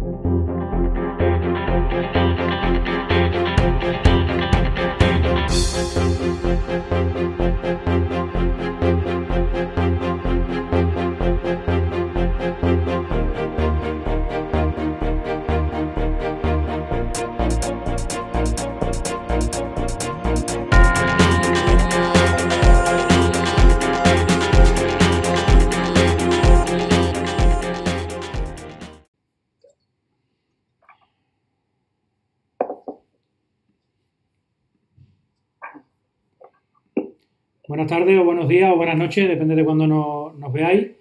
Buenas tardes o buenos días o buenas noches, depende de cuándo nos, veáis.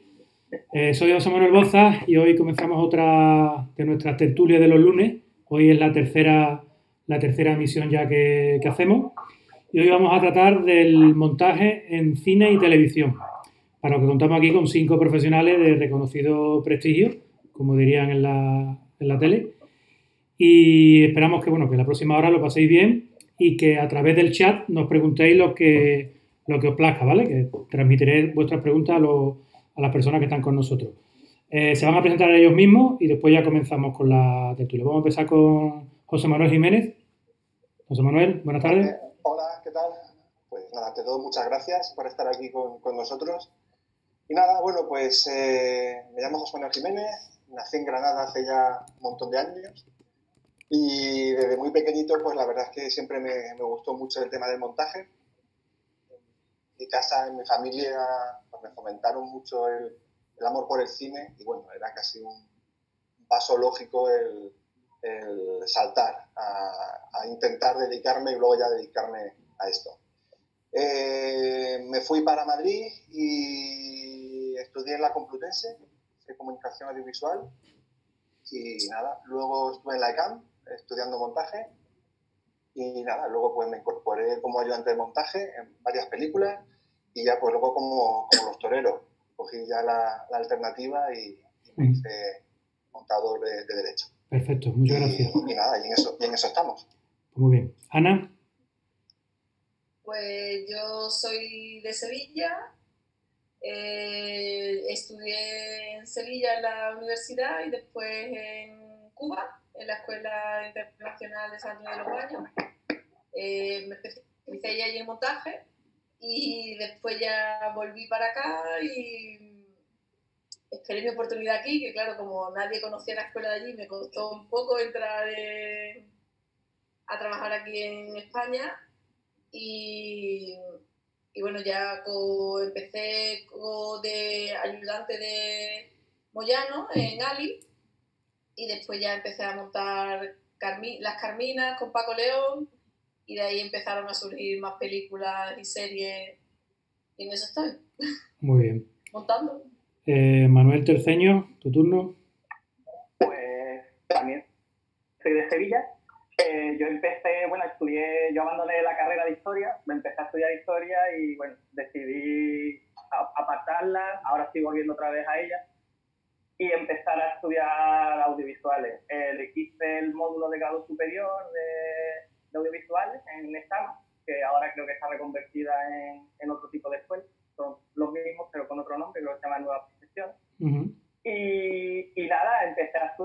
Eh, soy José Manuel Boza y hoy comenzamos otra de nuestras tertulias de los lunes. Hoy es la tercera, la tercera emisión ya que, hacemos. Y hoy vamos a tratar del montaje en cine y televisión. Para lo que contamos aquí con cinco profesionales de reconocido prestigio, como dirían en la, en la tele. Y esperamos que, bueno, que la próxima hora lo paséis bien y que a través del chat nos preguntéis lo que lo que os plazca, ¿vale? Que transmitiré vuestras preguntas a, las personas que están con nosotros. Eh, se van a presentar ellos mismos y después ya comenzamos con la tertulia. Vamos a empezar con José Manuel Jiménez. José Manuel, buenas tardes. Eh, hola, ¿qué tal? Pues nada, ante todo, muchas gracias por estar aquí con, nosotros. Y nada, bueno, pues eh, me llamo José Manuel Jiménez, nací en Granada hace ya un montón de años y desde muy pequeñito, pues la verdad es que siempre me, me gustó mucho el tema del montaje casa, en mi familia, pues me fomentaron mucho el, amor por el cine y bueno, era casi un paso lógico el, saltar a, intentar dedicarme y luego ya dedicarme a esto. Eh, me fui para Madrid y estudié en la Complutense, de comunicación audiovisual y nada, luego estuve en la ECAM estudiando montaje y nada, luego pues me incorporé como ayudante de montaje en varias películas y ya pues luego como, como los toreros, cogí ya la, la alternativa y, me mm. hice montador de, derecho. Perfecto, muchas gracias. Y nada, y en, eso, y en eso estamos. Muy bien. Ana. Pues yo soy de Sevilla, eh, estudié en Sevilla en la universidad y después en Cuba, en la Escuela Internacional de San Antonio de los Baños. Eh, me especialicé allí en montaje y después ya volví para acá y esperé mi oportunidad aquí, que claro, como nadie conocía la escuela de allí, me costó un poco entrar a trabajar aquí en España. Y, bueno, ya empecé de ayudante de Moyano en Ali y después ya empecé a montar las Carminas con Paco León y de ahí empezaron a surgir más películas y series y en eso estoy. Muy bien. Montando. Eh, Manuel Terceño, tu turno. Pues también soy de Sevilla. Eh, yo empecé, bueno, estudié, yo abandoné la carrera de historia, me empecé a estudiar historia y bueno, decidí apartarla, ahora estoy volviendo otra vez a ella y empezar a estudiar audiovisuales. Eh, hice el módulo de grado superior de de audiovisuales en ESAMA, que ahora creo que está reconvertida en, en, otro tipo de escuela. Son los mismos, pero con otro nombre, creo que se llama Nueva Profesión. y, y, nada, empecé a,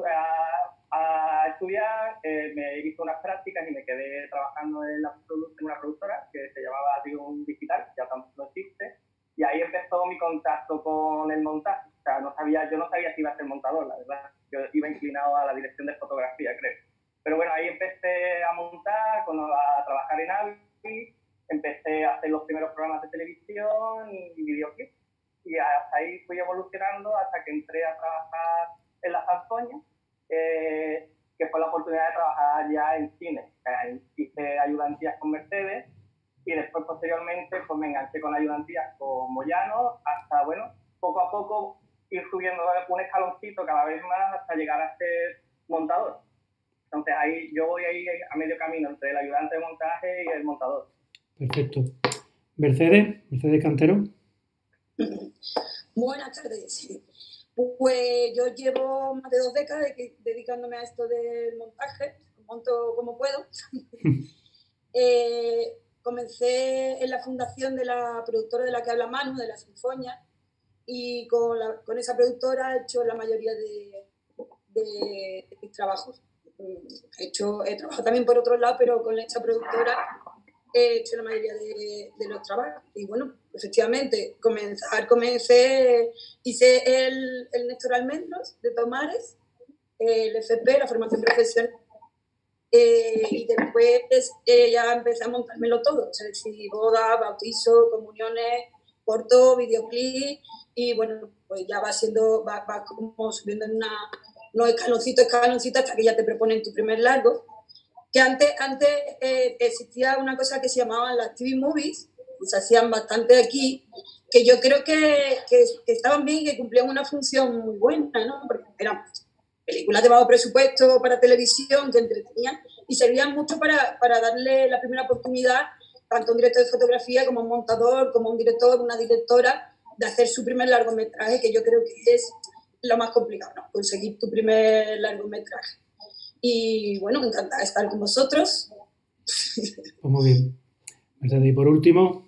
a, estudiar, eh, me hice unas prácticas y me quedé trabajando en, la, en una productora que se llamaba Dion Digital, ya tampoco existe. Y ahí empezó mi contacto con el montaje. O sea, no sabía, yo no sabía si iba a ser montador, la verdad. Yo iba inclinado a la dirección de fotografía, creo. Pero bueno, ahí empecé a montar, a trabajar en Avi, empecé a hacer los primeros programas de televisión y videoclips. Y hasta ahí fui evolucionando hasta que entré a trabajar en la Sanzoña, eh, que fue la oportunidad de trabajar ya en cine. hice ayudantías con Mercedes y después posteriormente pues me enganché con ayudantías con Moyano hasta, bueno, poco a poco ir subiendo un escaloncito cada vez más hasta llegar a ser montador. Entonces ahí yo voy ahí a medio camino entre el ayudante de montaje y el montador. Perfecto. Mercedes, Mercedes Cantero. Buenas tardes. Pues yo llevo más de dos décadas dedicándome a esto del montaje, monto como puedo. Eh, comencé en la fundación de la productora de la que habla Manu, de la Sinfonia, y con, con esa productora he hecho la mayoría de, de, mis trabajos. He, hecho, he trabajado también por otro lado, pero con esta productora he hecho la mayoría de, los trabajos. Y bueno, efectivamente, comenzar, comencé, hice el, el Néstor Almendros de Tomares, el FP, la formación profesional, eh, y después eh, ya empecé a montármelo todo, o sea, boda, bautizo, comuniones, corto, videoclip, y bueno, pues ya va siendo, va, va como subiendo en una, unos escaloncitos, escaloncitos, hasta que ya te proponen tu primer largo que antes, antes eh, existía una cosa que se llamaban las TV movies, que se hacían bastante aquí, que yo creo que, que, estaban bien y que cumplían una función muy buena, ¿no? Porque eran películas de bajo presupuesto para televisión que entretenían y servían mucho para, para darle la primera oportunidad tanto a un director de fotografía como a un montador, como a un director, una directora, de hacer su primer largometraje, que yo creo que es lo más complicado, ¿no? Conseguir tu primer largometraje. Y bueno, encantada de estar con vosotros. Pues muy bien. Y por último,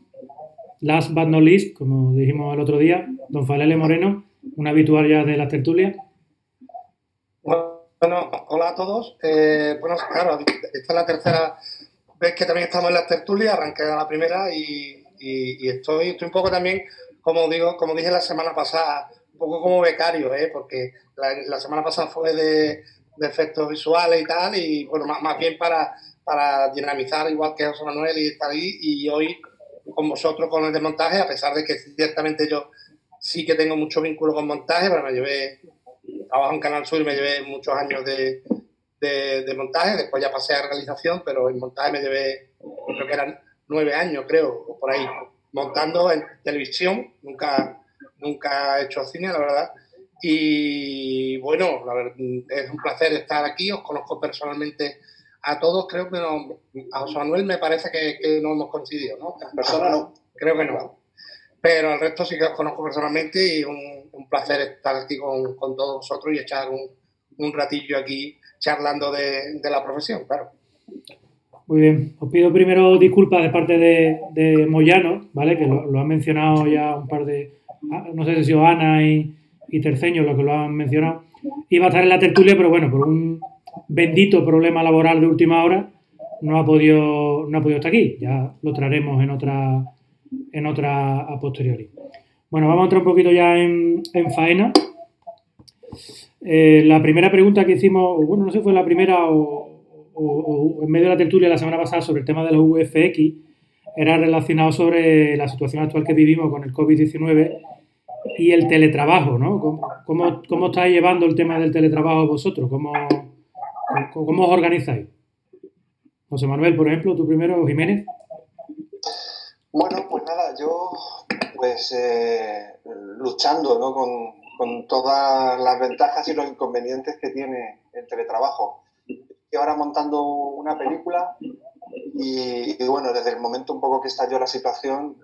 last but not least, como dijimos el otro día, don Falele Moreno, un habitual ya de las tertulias. Bueno, hola a todos. Eh, bueno, claro, esta es la tercera vez que también estamos en las tertulias, arranqué la primera y, estoy, estoy un poco también, como digo, como dije la semana pasada, un poco como becario, ¿eh? porque la semana pasada fue de, de efectos visuales y tal, y bueno, más, bien para, para dinamizar, igual que José Manuel y estar ahí, y hoy con vosotros con el de montaje, a pesar de que ciertamente yo sí que tengo mucho vínculo con montaje, pero me llevé, trabajo en Canal Sur y me llevé muchos años de, de, montaje, después ya pasé a realización, pero en montaje me llevé, creo que eran nueve años, creo, por ahí, montando en televisión, nunca, nunca he hecho cine, la verdad, y bueno, es un placer estar aquí, os conozco personalmente a todos, creo que no, a José Manuel me parece que, no hemos coincidido, ¿no? persona no. Creo que no. Pero al resto sí que os conozco personalmente y un, un placer estar aquí con, con, todos vosotros y echar un, un ratillo aquí charlando de, de, la profesión, claro. Muy bien, os pido primero disculpas de parte de, de Moyano, ¿vale? Que lo, lo han mencionado ya un par de, no sé si Ana y, y Terceño, lo que lo han mencionado, iba a estar en la tertulia, pero bueno, por un bendito problema laboral de última hora, no ha podido, no ha podido estar aquí. Ya lo traeremos en otra, en otra a posteriori. Bueno, vamos a entrar un poquito ya en, faena. Eh, la primera pregunta que hicimos, bueno, no sé si fue la primera o, en medio de la tertulia la semana pasada sobre el tema de los UFX, era relacionado sobre la situación actual que vivimos con el COVID-19 y el teletrabajo, ¿no? ¿Cómo, cómo, estáis llevando el tema del teletrabajo vosotros? ¿Cómo, ¿Cómo os organizáis? José Manuel, por ejemplo, tú primero, Jiménez. Bueno, pues nada, yo pues eh, luchando ¿no? con, con, todas las ventajas y los inconvenientes que tiene el teletrabajo. Estoy ahora montando una película y, bueno, desde el momento un poco que estalló la situación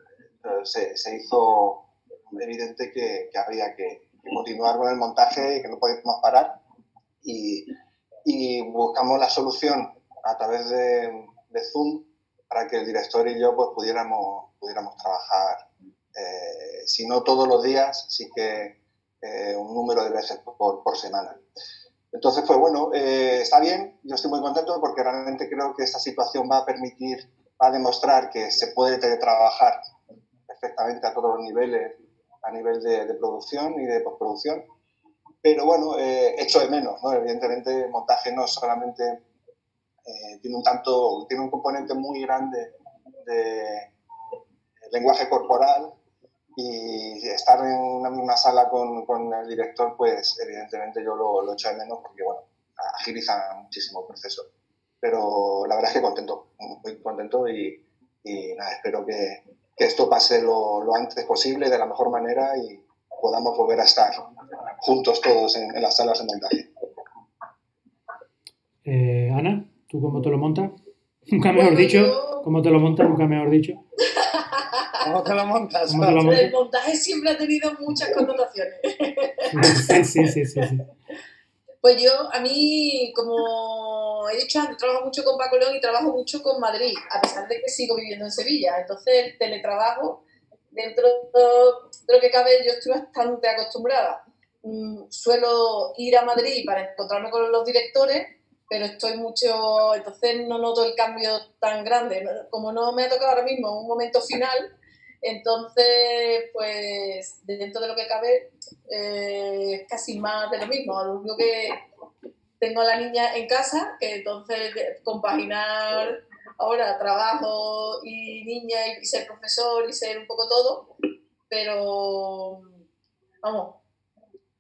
eh, se, se hizo evidente que, había que, continuar con el montaje y que no podíamos parar. Y, buscamos la solución a través de, Zoom para que el director y yo pues, pudiéramos, pudiéramos trabajar, eh, si no todos los días, sí que eh, un número de veces por, por semana. Entonces, pues bueno, eh, está bien, yo estoy muy contento porque realmente creo que esta situación va a permitir, va a demostrar que se puede teletrabajar perfectamente a todos los niveles a nivel de, producción y de postproducción. Pero bueno, eh, de menos, ¿no? Evidentemente, montaje no solamente eh, tiene un tanto, tiene un componente muy grande de lenguaje corporal y estar en una misma sala con, con el director, pues evidentemente yo lo, lo, echo de menos porque, bueno, agiliza muchísimo el proceso. Pero la verdad es que contento, muy contento y, y nada, espero que, que esto pase lo, antes posible, de la mejor manera y podamos volver a estar juntos todos en, las salas de montaje. Eh, Ana, ¿tú cómo te lo montas? Nunca mejor dicho, ¿cómo te lo montas? Nunca mejor dicho. ¿Cómo te lo montas? El montaje siempre ha tenido muchas connotaciones. sí, sí, sí, sí. Pues yo, a mí, como he dicho antes, trabajo mucho con Paco León y trabajo mucho con Madrid, a pesar de que sigo viviendo en Sevilla. Entonces, el teletrabajo, dentro de lo que cabe, yo estoy bastante acostumbrada. mm, suelo ir a Madrid para encontrarme con los directores, pero estoy mucho, entonces no noto el cambio tan grande. Como no me ha tocado ahora mismo un momento final, entonces, pues dentro de lo que cabe, eh, casi más de lo mismo. Lo único que tengo a la niña en casa, que entonces compaginar ahora trabajo y niña y ser profesor y ser un poco todo, pero vamos,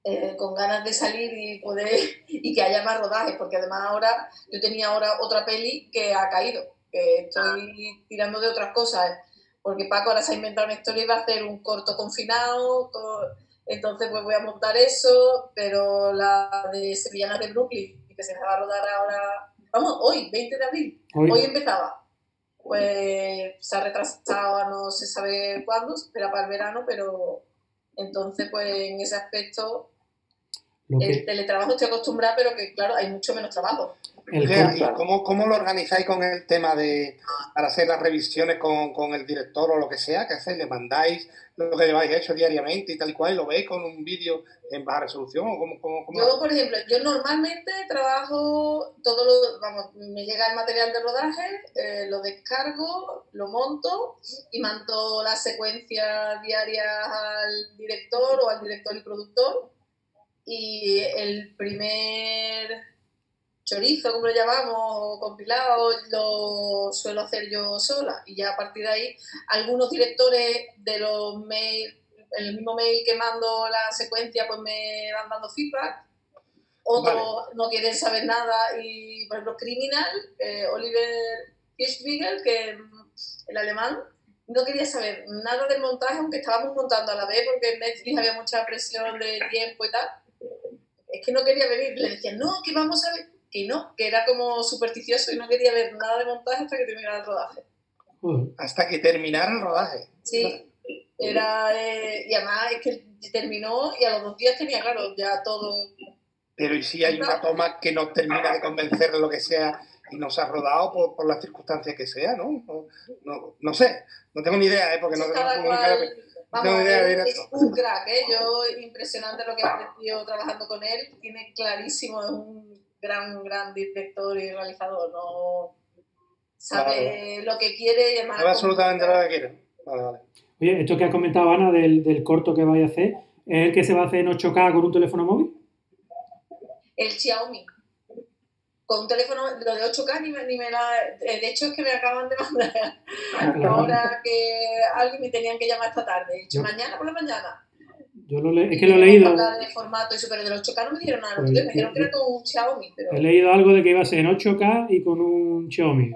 eh, con ganas de salir y poder y que haya más rodajes, porque además ahora yo tenía ahora otra peli que ha caído, que estoy tirando de otras cosas, porque Paco ahora se ha inventado una historia y va a hacer un corto confinado, entonces pues voy a montar eso, pero la de Sevillanas de Brooklyn, que se va a rodar ahora, vamos, hoy, 20 de abril, hoy, empezaba, pues se ha retrasado no se sabe cuándo, espera para el verano, pero entonces pues en ese aspecto el teletrabajo estoy acostumbrada, pero que claro, hay mucho menos trabajo. ¿Y cómo, cómo, lo organizáis con el tema de para hacer las revisiones con, con el director o lo que sea? ¿Qué hacéis? ¿Le mandáis lo que lleváis hecho diariamente y tal y cual? ¿Lo veis con un vídeo en baja resolución? ¿o cómo, cómo, Yo, por ejemplo, yo normalmente trabajo todo lo, vamos, me llega el material de rodaje, eh, lo descargo, lo monto y mando la secuencia diaria al director o al director y productor y el primer chorizo, como lo llamamos, o compilado, lo suelo hacer yo sola. Y ya a partir de ahí, algunos directores de los mails, el mismo mail que mando la secuencia, pues me van dando feedback. Otros no quieren saber nada. Y, por ejemplo, Criminal, eh, Oliver Hirschbiegel, que el alemán, no quería saber nada del montaje, aunque estábamos montando a la vez, porque en Netflix había mucha presión de tiempo y tal es que no quería venir. Le decía, no, que vamos a ver. Que no, que era como supersticioso y no quería ver nada de montaje hasta que terminara el rodaje. Hasta que terminara el rodaje. Sí, era. Eh, y además es que terminó y a los dos días tenía, claro, ya todo. Pero ¿y si hay una toma que no termina de convencer de lo que sea y no se ha rodado por, por las circunstancias que sea, ¿no? No, no, sé, no tengo ni idea, ¿eh? porque no, tengo Vamos, es, un crack, ¿eh? Yo, impresionante lo que he aprendido trabajando con él. Tiene clarísimo, es un gran, gran director y realizador. No sabe lo que quiere y además. Sabe absolutamente lo que quiere. Vale, vale. Oye, esto que has comentado, Ana, del, del corto que vais a hacer, ¿es el que se va a hacer en 8K con un teléfono móvil? El Xiaomi con un teléfono, lo de 8K ni me, ni me la... Eh, de hecho es que me acaban de mandar ahora que alguien me tenían que llamar esta tarde. Dicho, mañana por la mañana. Yo lo le... es que lo he leído. De formato y super, de los 8K no me dijeron nada. Pues, me dijeron que era con un Xiaomi. Pero... He leído algo de que iba a ser en 8K y con un Xiaomi.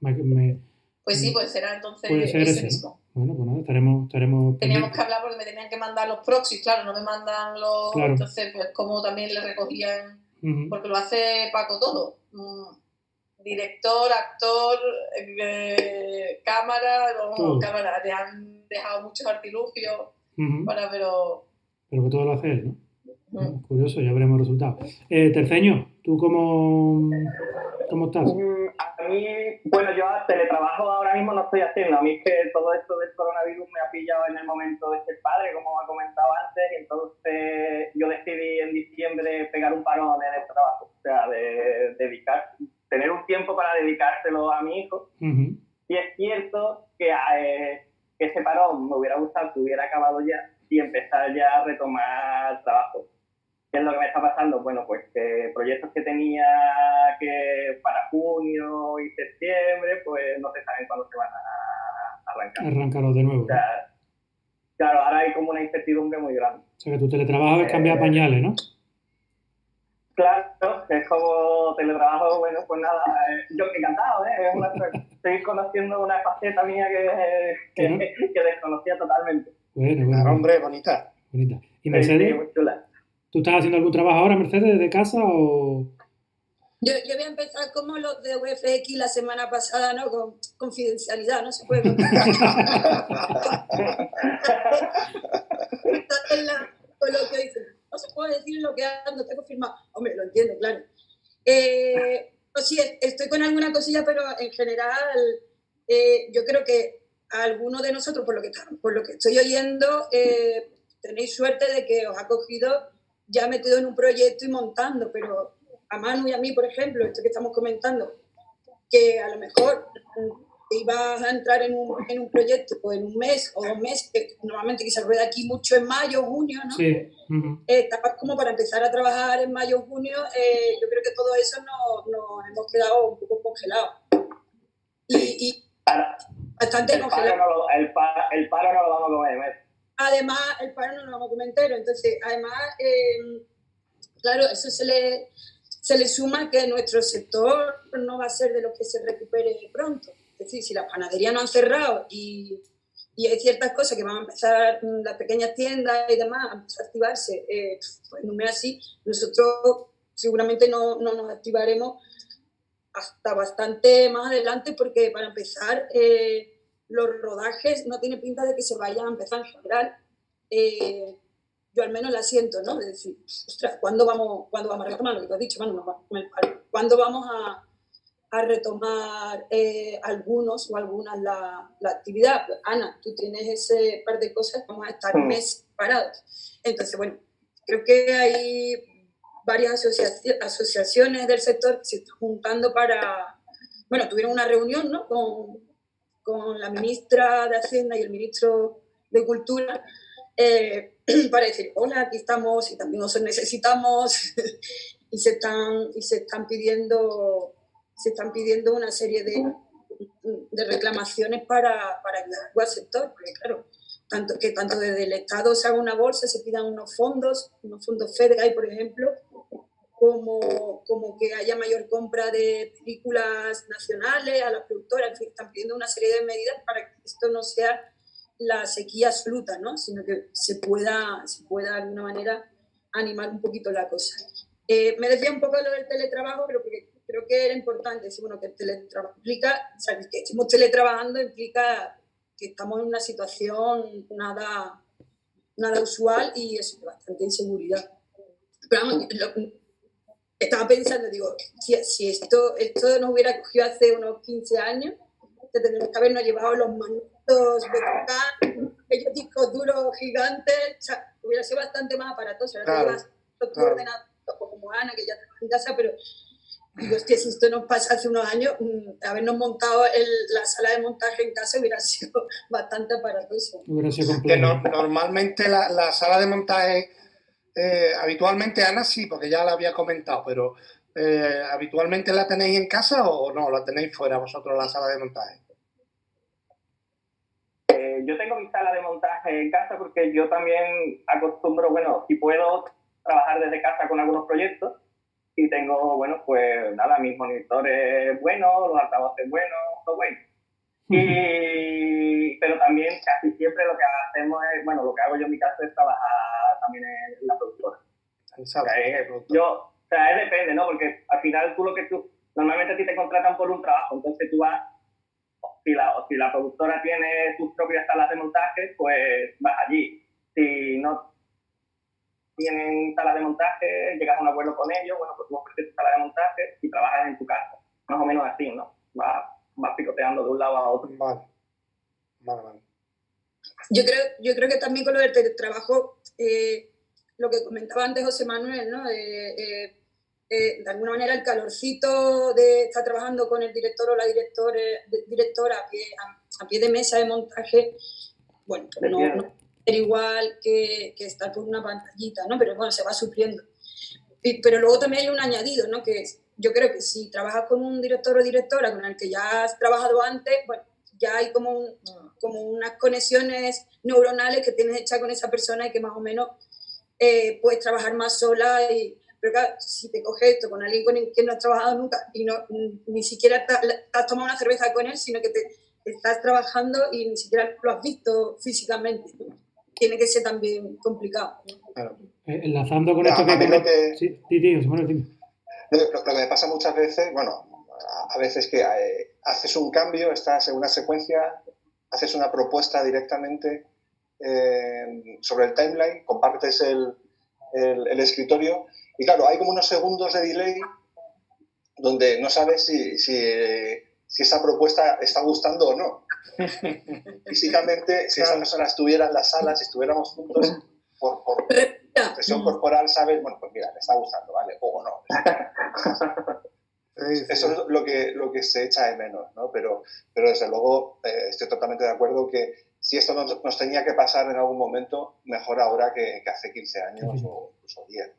Me... Pues sí, pues será entonces puede ser ese, mismo. Bueno, pues nada, estaremos, estaremos Teníamos que hablar porque me tenían que mandar los proxies, claro, no me mandan los... Entonces, pues como también le recogían porque lo hace Paco todo. Mm, director, actor, eh, cámara, cámara, le han dejado muchos artilugios para, pero... Pero que todo lo hace él, ¿no? Curioso, ya veremos resultados. Eh, Terceño, ¿tú cómo, cómo estás? Mm, a mí, bueno, yo teletrabajo ahora mismo no estoy haciendo. A mí es que todo esto del coronavirus me ha pillado en el momento de ser padre, como ha comentado antes, y entonces yo decidí en diciembre pegar un parón en el trabajo, o sea, de dedicar, tener un tiempo para dedicárselo a mi hijo. Y es cierto que eh, ese parón me hubiera gustado que hubiera acabado ya y empezar ya a retomar trabajo. ¿Qué es lo que me está pasando? Bueno, pues que proyectos que tenía que para junio y septiembre, pues no se saben cuándo se van a arrancar. Arrancarlos de nuevo. claro, ahora hay como una incertidumbre muy grande. O sea, que tu teletrabajo es cambiar eh, pañales, ¿no? Claro, es como teletrabajo, bueno, pues nada, eh, yo encantado, ¿eh? Es una, estoy conociendo una faceta mía que, que, desconocía totalmente. Bueno, bueno. hombre, bonita. Bonita. ¿Y Mercedes? Sí, muy chula. ¿Tú estás haciendo algún trabajo ahora, Mercedes, desde casa o...? Yo, yo, voy a empezar como los de UFX la semana pasada, ¿no? Con confidencialidad, no se puede contar. con lo que dicen. No se puede decir lo que ando, está confirmado. Hombre, lo entiendo, claro. Eh, pues sí, estoy con alguna cosilla, pero en general eh, yo creo que alguno de nosotros, por lo que, por lo que estoy oyendo, eh, tenéis suerte de que os ha cogido ya metido en un proyecto y montando, pero a Manu y a mí, por ejemplo, esto que estamos comentando, que a lo mejor ibas a entrar en un, en un proyecto o en un mes o dos meses, que normalmente que se rueda aquí mucho en mayo, junio, ¿no? Sí. Eh, como para empezar a trabajar en mayo, junio, eh, yo creo que todo eso nos, nos hemos quedado un poco congelados. Y, y bastante el congelados. Paro no lo, el, pa, el, paro no lo vamos a comer. Además, el paro no lo vamos a comer entero. Entonces, además, eh, claro, eso se le, se le suma que nuestro sector no va a ser de los que se recupere pronto. Es decir, si las panaderías no han cerrado y, y, hay ciertas cosas que van a empezar, mm, las pequeñas tiendas y demás, a activarse, eh, pues un mes así, nosotros seguramente no, no, nos activaremos hasta bastante más adelante porque para empezar eh, los rodajes no tiene pinta de que se vayan a empezar en general. Eh, yo al menos la siento, ¿no? De decir, ostras, ¿cuándo vamos, ¿cuándo vamos a retomar lo que tú has dicho? Bueno, ¿cuándo vamos a, a retomar eh, algunos o algunas la, la, actividad. Ana, tú tienes ese par de cosas, vamos a estar un mes parados. Entonces, bueno, creo que hay varias asociaciones del sector que se están juntando para, bueno, tuvieron una reunión ¿no? con, con la ministra de Hacienda y el ministro de Cultura eh, para decir, hola, aquí estamos y también os necesitamos y, se están, y se están pidiendo se están pidiendo una serie de, de reclamaciones para, para ayudar al sector, porque claro, tanto, que tanto desde el Estado se haga una bolsa, se pidan unos fondos, unos fondos FEDEGAI, por ejemplo, como, como que haya mayor compra de películas nacionales a las productoras, en fin, están pidiendo una serie de medidas para que esto no sea la sequía absoluta, ¿no? sino que se pueda, se pueda de alguna manera animar un poquito la cosa. Eh, me decía un poco lo del teletrabajo, pero porque creo que era importante decir, bueno, que el teletrabajo implica, o sea, que estemos teletrabajando implica que estamos en una situación nada, nada usual y es bastante inseguridad. Pero vamos, lo, estaba pensando, digo, si, si, esto, esto nos hubiera cogido hace unos 15 años, te tendríamos que habernos llevado los manitos de tocar, aquellos discos duros gigantes, o sea, hubiera sido bastante más aparatoso. Ahora claro, te llevas tu claro. ordenador como Ana, que ya trabaja en casa, pero Digo, hostia, si esto nos pasa hace unos años, mm, habernos montado el, la sala de montaje en casa hubiera sido bastante aparatoso. Hubiera sido que no, normalmente la, la, sala de montaje, eh, habitualmente Ana sí, porque ya la había comentado, pero eh, ¿habitualmente la tenéis en casa o no? ¿La tenéis fuera vosotros la sala de montaje? Eh, yo tengo mi sala de montaje en casa porque yo también acostumbro, bueno, si puedo trabajar desde casa con algunos proyectos y tengo, bueno, pues nada, mis monitores buenos, los altavoces buenos, todo bueno. Y, pero también casi siempre lo que hacemos es, bueno, lo que hago yo en mi caso es trabajar también en la productora. O sea, es, yo, o sea, es depende, ¿no? Porque al final tú lo que tú, normalmente a ti te contratan por un trabajo, entonces tú vas, si la, si la productora tiene sus propias salas de montaje, pues vas allí. Si no tienen sala de montaje, llegas a un acuerdo con ellos, bueno, pues tú ofreces tu sala de montaje y trabajas en tu casa. Más o menos así, ¿no? Vas, vas picoteando de un lado a otro. Vale. Yo creo, yo creo que también con lo del teletrabajo, eh, lo que comentaba antes José Manuel, ¿no? Eh, eh, eh, de alguna manera el calorcito de estar trabajando con el director o la directora, directora a, pie, a, a pie de mesa de montaje, bueno, no, no, igual que, que estar por una pantallita, ¿no? Pero bueno, se va supliendo. Y, pero luego también hay un añadido, ¿no? Que yo creo que si trabajas con un director o directora con el que ya has trabajado antes, bueno, ya hay como, un, como unas conexiones neuronales que tienes hechas con esa persona y que más o menos eh, puedes trabajar más sola. Y, pero claro, si te coges esto con alguien con el que no has trabajado nunca y no, ni siquiera te, te has tomado una cerveza con él, sino que te, estás trabajando y ni siquiera lo has visto físicamente tiene que ser también complicado. Claro. Eh, enlazando con esto que... Lo que, sí, lo, lo, que me pasa muchas veces, bueno, a veces que eh, haces un cambio, estás en una secuencia, haces una propuesta directamente eh, sobre el timeline, compartes el, el, el, escritorio y claro, hay como unos segundos de delay donde no sabes si, si, si esa propuesta está gustando o no. Físicamente, si esa persona estuviera en la sala, si estuviéramos juntos, por, por expresión corporal sabes, bueno, pues mira, me está gustando, ¿vale? O no. Eso es lo que, lo que se echa de menos, ¿no? Pero, pero desde luego eh, estoy totalmente de acuerdo que si esto nos, tenía que pasar en algún momento, mejor ahora que, hace 15 años o incluso 10.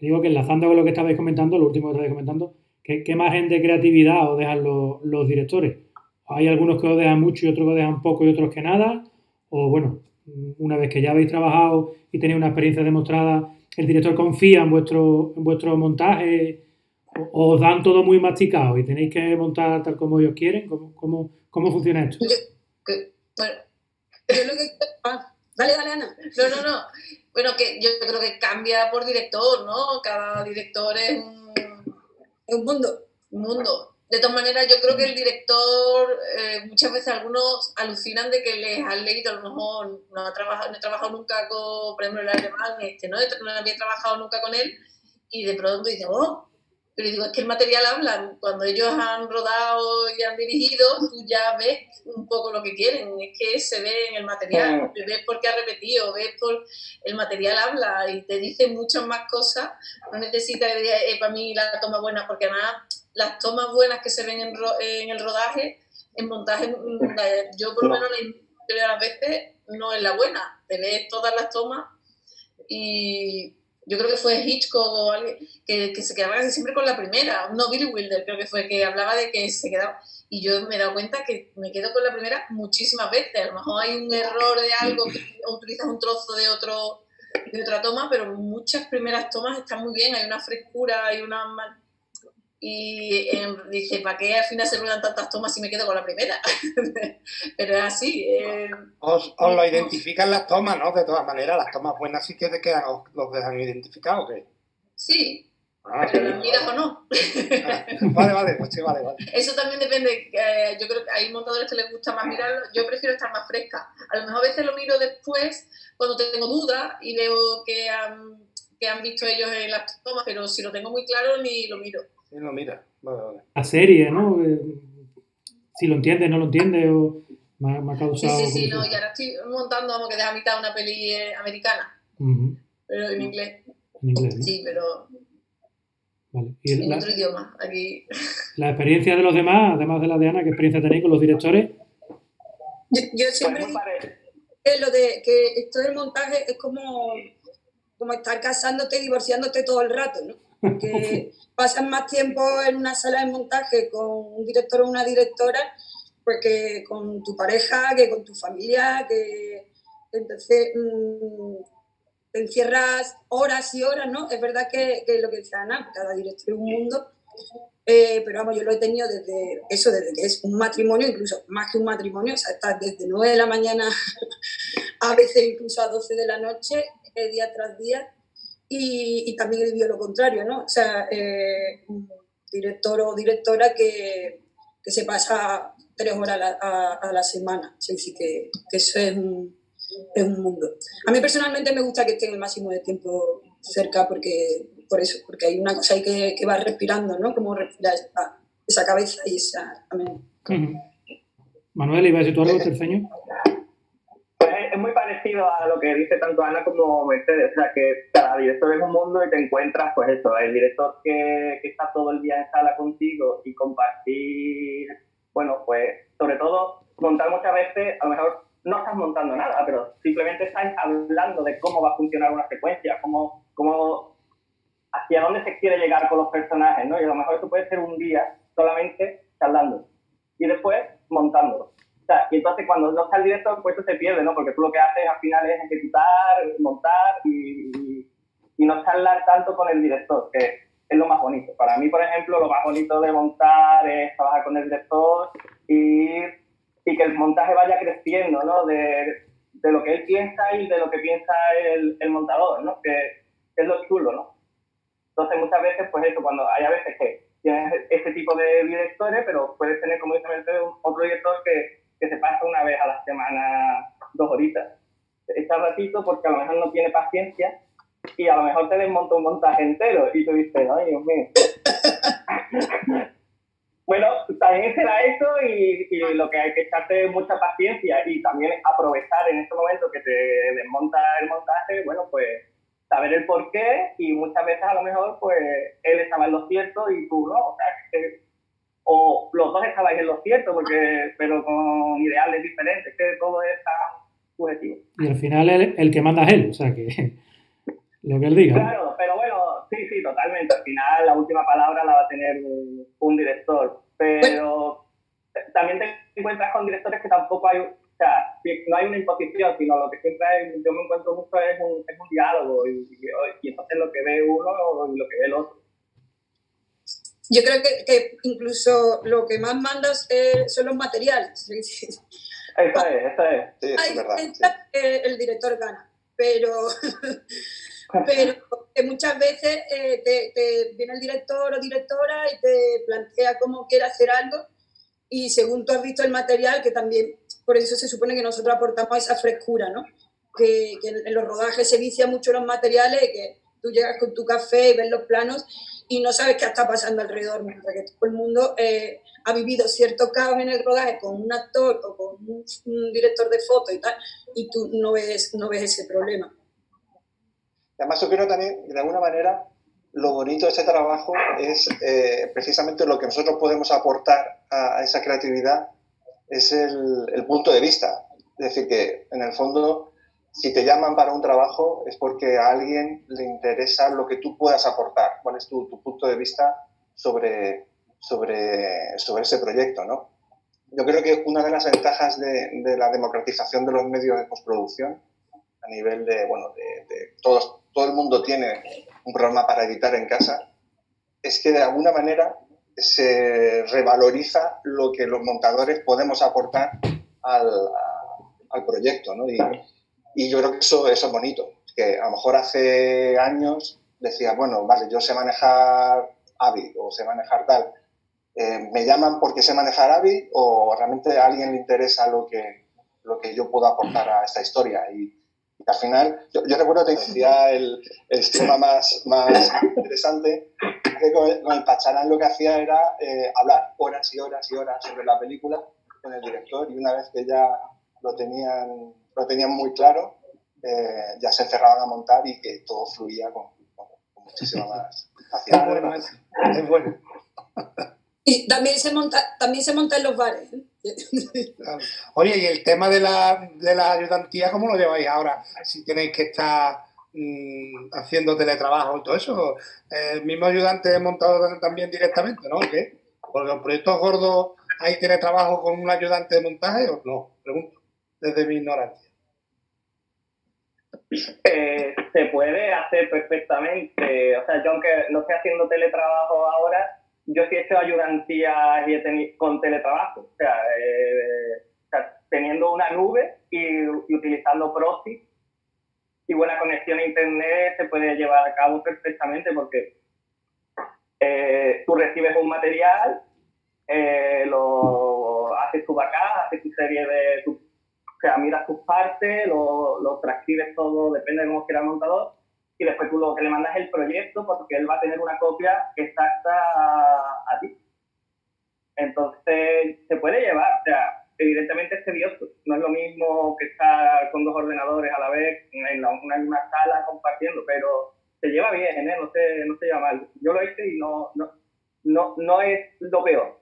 Digo que enlazando con lo que estabais comentando, lo último que estabais comentando, ¿qué, qué margen de creatividad os dejan los, los directores? ¿Hay algunos que os dejan mucho y otros que os dejan poco y otros que nada? O bueno, una vez que ya habéis trabajado y tenéis una experiencia demostrada, el director confía en vuestro, en vuestro montaje os dan todo muy masticado y tenéis que montar tal como ellos quieren? ¿Cómo, cómo, cómo funciona esto? bueno, yo lo que... Ah, dale, Ana. No, no, no. Bueno, que yo creo que cambia por director, ¿no? Cada director es un, es un mundo. Un mundo. De todas maneras, yo creo que el director, eh, muchas veces algunos alucinan de que les han leído, a lo mejor no, ha trabajado, no he trabajado nunca con, por ejemplo, el alemán, este, ¿no? no había trabajado nunca con él, y de pronto dice, oh, pero digo, es que el material habla, cuando ellos han rodado y han dirigido, tú ya ves un poco lo que quieren, es que se ve en el material, ves por qué ha repetido, ves por el material habla y te dice muchas más cosas, no necesitas eh, para mí la toma buena, porque además las tomas buenas que se ven en, en el rodaje, en montaje, yo por lo menos la las veces no es la buena, te ves todas las tomas y yo creo que fue Hitchcock o alguien que, se quedaba casi siempre con la primera, no Billy Wilder creo que fue, que hablaba de que se quedaba, y yo me he dado cuenta que me quedo con la primera muchísimas veces, a lo mejor hay un error de algo, que utilizas un trozo de otro de otra toma, pero muchas primeras tomas están muy bien, hay una frescura, hay una y eh, dije, ¿para qué al final se ruedan tantas tomas si me quedo con la primera? Pero es así. Eh, os, lo identifican las tomas, ¿no? De todas maneras, las tomas buenas sí que te quedan, os, los dejan identificados, ¿o qué? Sí. Ah, pero las miras o no. Ah, vale, vale, pues sí, vale, vale. Eso también depende. Eh, yo creo que hay montadores que les gusta más mirarlo. Yo prefiero estar más fresca. A lo mejor a veces lo miro después, cuando tengo dudas y veo que han, que han visto ellos en las tomas, pero si lo tengo muy claro, ni lo miro. Sí, lo mira. Vale, vale. La serie, ¿no? Eh, si lo entiende, no lo entiende, o me ha, causado. Sí, sí, sí, no, y ahora estoy montando, como que deja a mitad una peli eh, americana, pero en inglés. En inglés, ¿no? Sí, pero. Vale. ¿Y en otro idioma, aquí. La experiencia de los demás, además de la de Ana, ¿qué experiencia tenéis con los directores? Yo, yo siempre digo que lo de que esto del montaje es como, como estar casándote y divorciándote todo el rato, ¿no? que pasas más tiempo en una sala de montaje con un director o una directora pues que con tu pareja, que con tu familia, que entonces mm, te encierras horas y horas, ¿no? Es verdad que, que lo que decía Ana, cada director es un mundo, eh, pero vamos, yo lo he tenido desde eso, desde que es un matrimonio, incluso más que un matrimonio, o sea, estás desde 9 de la mañana a veces incluso a 12 de la noche, eh, día tras día, y, también he vivido lo contrario, ¿no? O sea, eh, un director o directora que, que, se pasa tres horas a la, semana. Sí, sí, que, que eso es un, es un, mundo. A mí personalmente me gusta que estén el máximo de tiempo cerca porque, por eso, porque hay una cosa ahí que, que va respirando, ¿no? Como respirar esa, esa cabeza y esa... Manuel, ¿iba a decir tú algo, terceño? Es muy parecido a lo que dice tanto Ana como Mercedes, o sea, que cada director es un mundo y te encuentras, pues eso, el director que, que está todo el día en sala contigo y compartir, bueno, pues sobre todo montar muchas veces, a lo mejor no estás montando nada, pero simplemente estás hablando de cómo va a funcionar una secuencia, cómo, cómo hacia dónde se quiere llegar con los personajes, ¿no? Y a lo mejor eso puede ser un día solamente charlando y después montándolo y entonces cuando no está el director, pues eso se pierde, ¿no? Porque tú lo que haces al final es ejecutar, montar y, y, no charlar tanto con el director, que es lo más bonito. Para mí, por ejemplo, lo más bonito de montar es trabajar con el director y, y que el montaje vaya creciendo, ¿no? De, de, lo que él piensa y de lo que piensa el, el montador, ¿no? Que, es lo chulo, ¿no? Entonces, muchas veces, pues eso, cuando hay a veces que tienes ese tipo de directores, pero puedes tener, como dice otro director que que se pasa una vez a la semana dos horitas. Está ratito porque a lo mejor no tiene paciencia y a lo mejor te desmonta un montaje entero y tú dices, ay Dios mío. bueno, también será eso y, y, lo que hay que echarte mucha paciencia y también aprovechar en este momento que te desmonta el montaje, bueno, pues saber el por qué y muchas veces a lo mejor pues él estaba en lo cierto y tú no, o sea, que, o los dos estabais en lo cierto, porque, pero con ideales diferentes, que todo es tan subjetivo. Y al final el, el que manda es él, o sea que lo que él diga. Claro, pero bueno, sí, sí, totalmente. Al final la última palabra la va a tener un, director, pero también te encuentras con directores que tampoco hay, o sea, no hay una imposición, sino lo que siempre hay, yo me encuentro mucho es un, es un diálogo y, y, y entonces lo que ve uno y lo que ve el otro. Yo creo que, que incluso lo que más mandas eh, son los materiales. Esa es, esa es. Sí, es verdad. sí. que el director gana, pero, pero que muchas veces eh, te, te viene el director o directora y te plantea cómo quiere hacer algo y según tú has visto el material, que también por eso se supone que nosotros aportamos esa frescura, ¿no? Que, que en los rodajes se vicia mucho los materiales y que tú llegas con tu café y ves los planos y no sabes qué está pasando alrededor, mientras que todo el mundo eh, ha vivido cierto caos en el rodaje con un actor o con un, un, director de foto y tal, y tú no ves, no ves ese problema. Además, yo creo también, de alguna manera, lo bonito de este trabajo es eh, precisamente lo que nosotros podemos aportar a, a esa creatividad, es el, el, punto de vista. Es decir, que en el fondo, si te llaman para un trabajo es porque a alguien le interesa lo que tú puedas aportar, cuál es tu, tu punto de vista sobre, sobre, sobre ese proyecto, ¿no? Yo creo que una de las ventajas de, de la democratización de los medios de postproducción, a nivel de, bueno, de, de todos, todo el mundo tiene un programa para editar en casa, es que de alguna manera se revaloriza lo que los montadores podemos aportar al, a, al proyecto, ¿no? Y, y, yo creo que eso, eso es bonito, que a lo mejor hace años decía, bueno, vale, yo sé manejar AVI o sé manejar tal, eh, ¿me llaman porque sé manejar AVI o realmente a alguien le interesa lo que, lo que yo puedo aportar a esta historia? Y, y al final, yo, yo, recuerdo que decía el, el tema más, más interesante, que con con el Pacharán lo que hacía era eh, hablar horas y horas y horas sobre la película con el director y una vez que ya lo tenían, lo tenían muy claro, eh, ya se encerraban a montar y que todo fluía con, con, con muchísima más facilidad. Es bueno, es, es bueno. Y también se monta, también se monta en los bares. ¿eh? Oye, y el tema de la, de la ayudantía, ¿cómo lo lleváis ahora? Si tenéis que estar mmm, haciendo teletrabajo y todo eso. El mismo ayudante montado también directamente, ¿no? ¿Qué? Porque los proyectos gordos, ¿hay teletrabajo con un ayudante de montaje o no? Pregunto, desde mi ignorancia. Eh, se puede hacer perfectamente. O sea, yo aunque no estoy haciendo teletrabajo ahora, yo sí he hecho ayudantías y he tenido, con teletrabajo, o sea, eh, teniendo una nube y, y, utilizando proxy y buena conexión a internet se puede llevar a cabo perfectamente porque eh, tú recibes un material, eh, lo haces tu backup, haces tu serie de, o sea, miras tus partes, lo, lo transcribes todo, depende de cómo quiera el montador y después tú lo que le mandas es el proyecto porque él va a tener una copia exacta a, ti. Entonces, se puede llevar, o sea, evidentemente es tedioso. No es lo mismo que estar con dos ordenadores a la vez en, la, una sala compartiendo, pero se lleva bien, ¿eh? no, se, no se lleva mal. Yo lo hice y no, no, no, no es lo peor.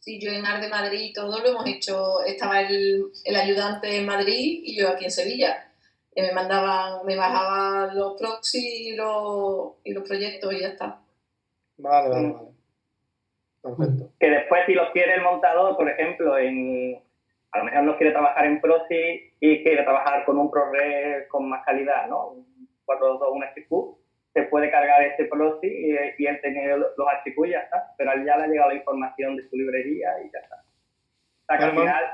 Sí, yo en Ar de Madrid y todo lo hemos hecho. Estaba el, el ayudante en Madrid y yo aquí en Sevilla que me mandaban, me bajaban los proxy y los, y los proyectos y ya está. Vale, vale, vale. Perfecto. Que después si los quiere el montador, por ejemplo, en a lo mejor no quiere trabajar en proxy y quiere trabajar con un ProRes con más calidad, ¿no? Un 422, un HQ, se puede cargar ese proxy y, y él tiene los HQ y ya está. Pero ya le ha llegado la información de su librería y ya está. O sea que al final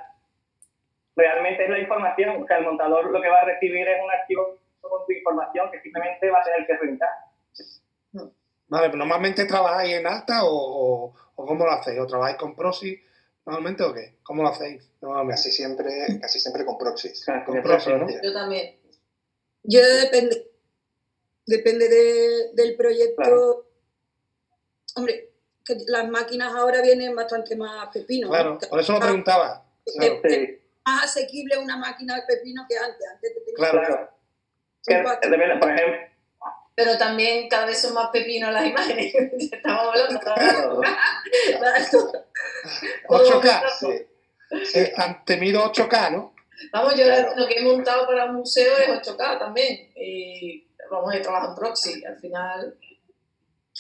realmente es la información, o sea, el montador lo que va a recibir es un archivo con tu información que simplemente va a tener que rentar. Vale, pero normalmente trabajáis en alta o, o, o, cómo lo hacéis, o trabajáis con proxy normalmente o qué, cómo lo hacéis Casi siempre, casi siempre con proxies. con proxy, ¿no? Yo también. Yo depende, depende de, del proyecto. Claro. Hombre, que las máquinas ahora vienen bastante más pepino. Claro, por eso lo preguntaba. Es, es más asequible una máquina de pepino que antes. Antes te tenías Claro. Claro. Que, depende, por ejemplo, Pero también cada vez son más pepinos las imágenes. Estamos hablando. claro, 8K, Sí. tan temido 8K, ¿no? Vamos, yo Claro. lo que he montado para el museo es 8K también. Y vamos, he trabajado en proxy. Al final,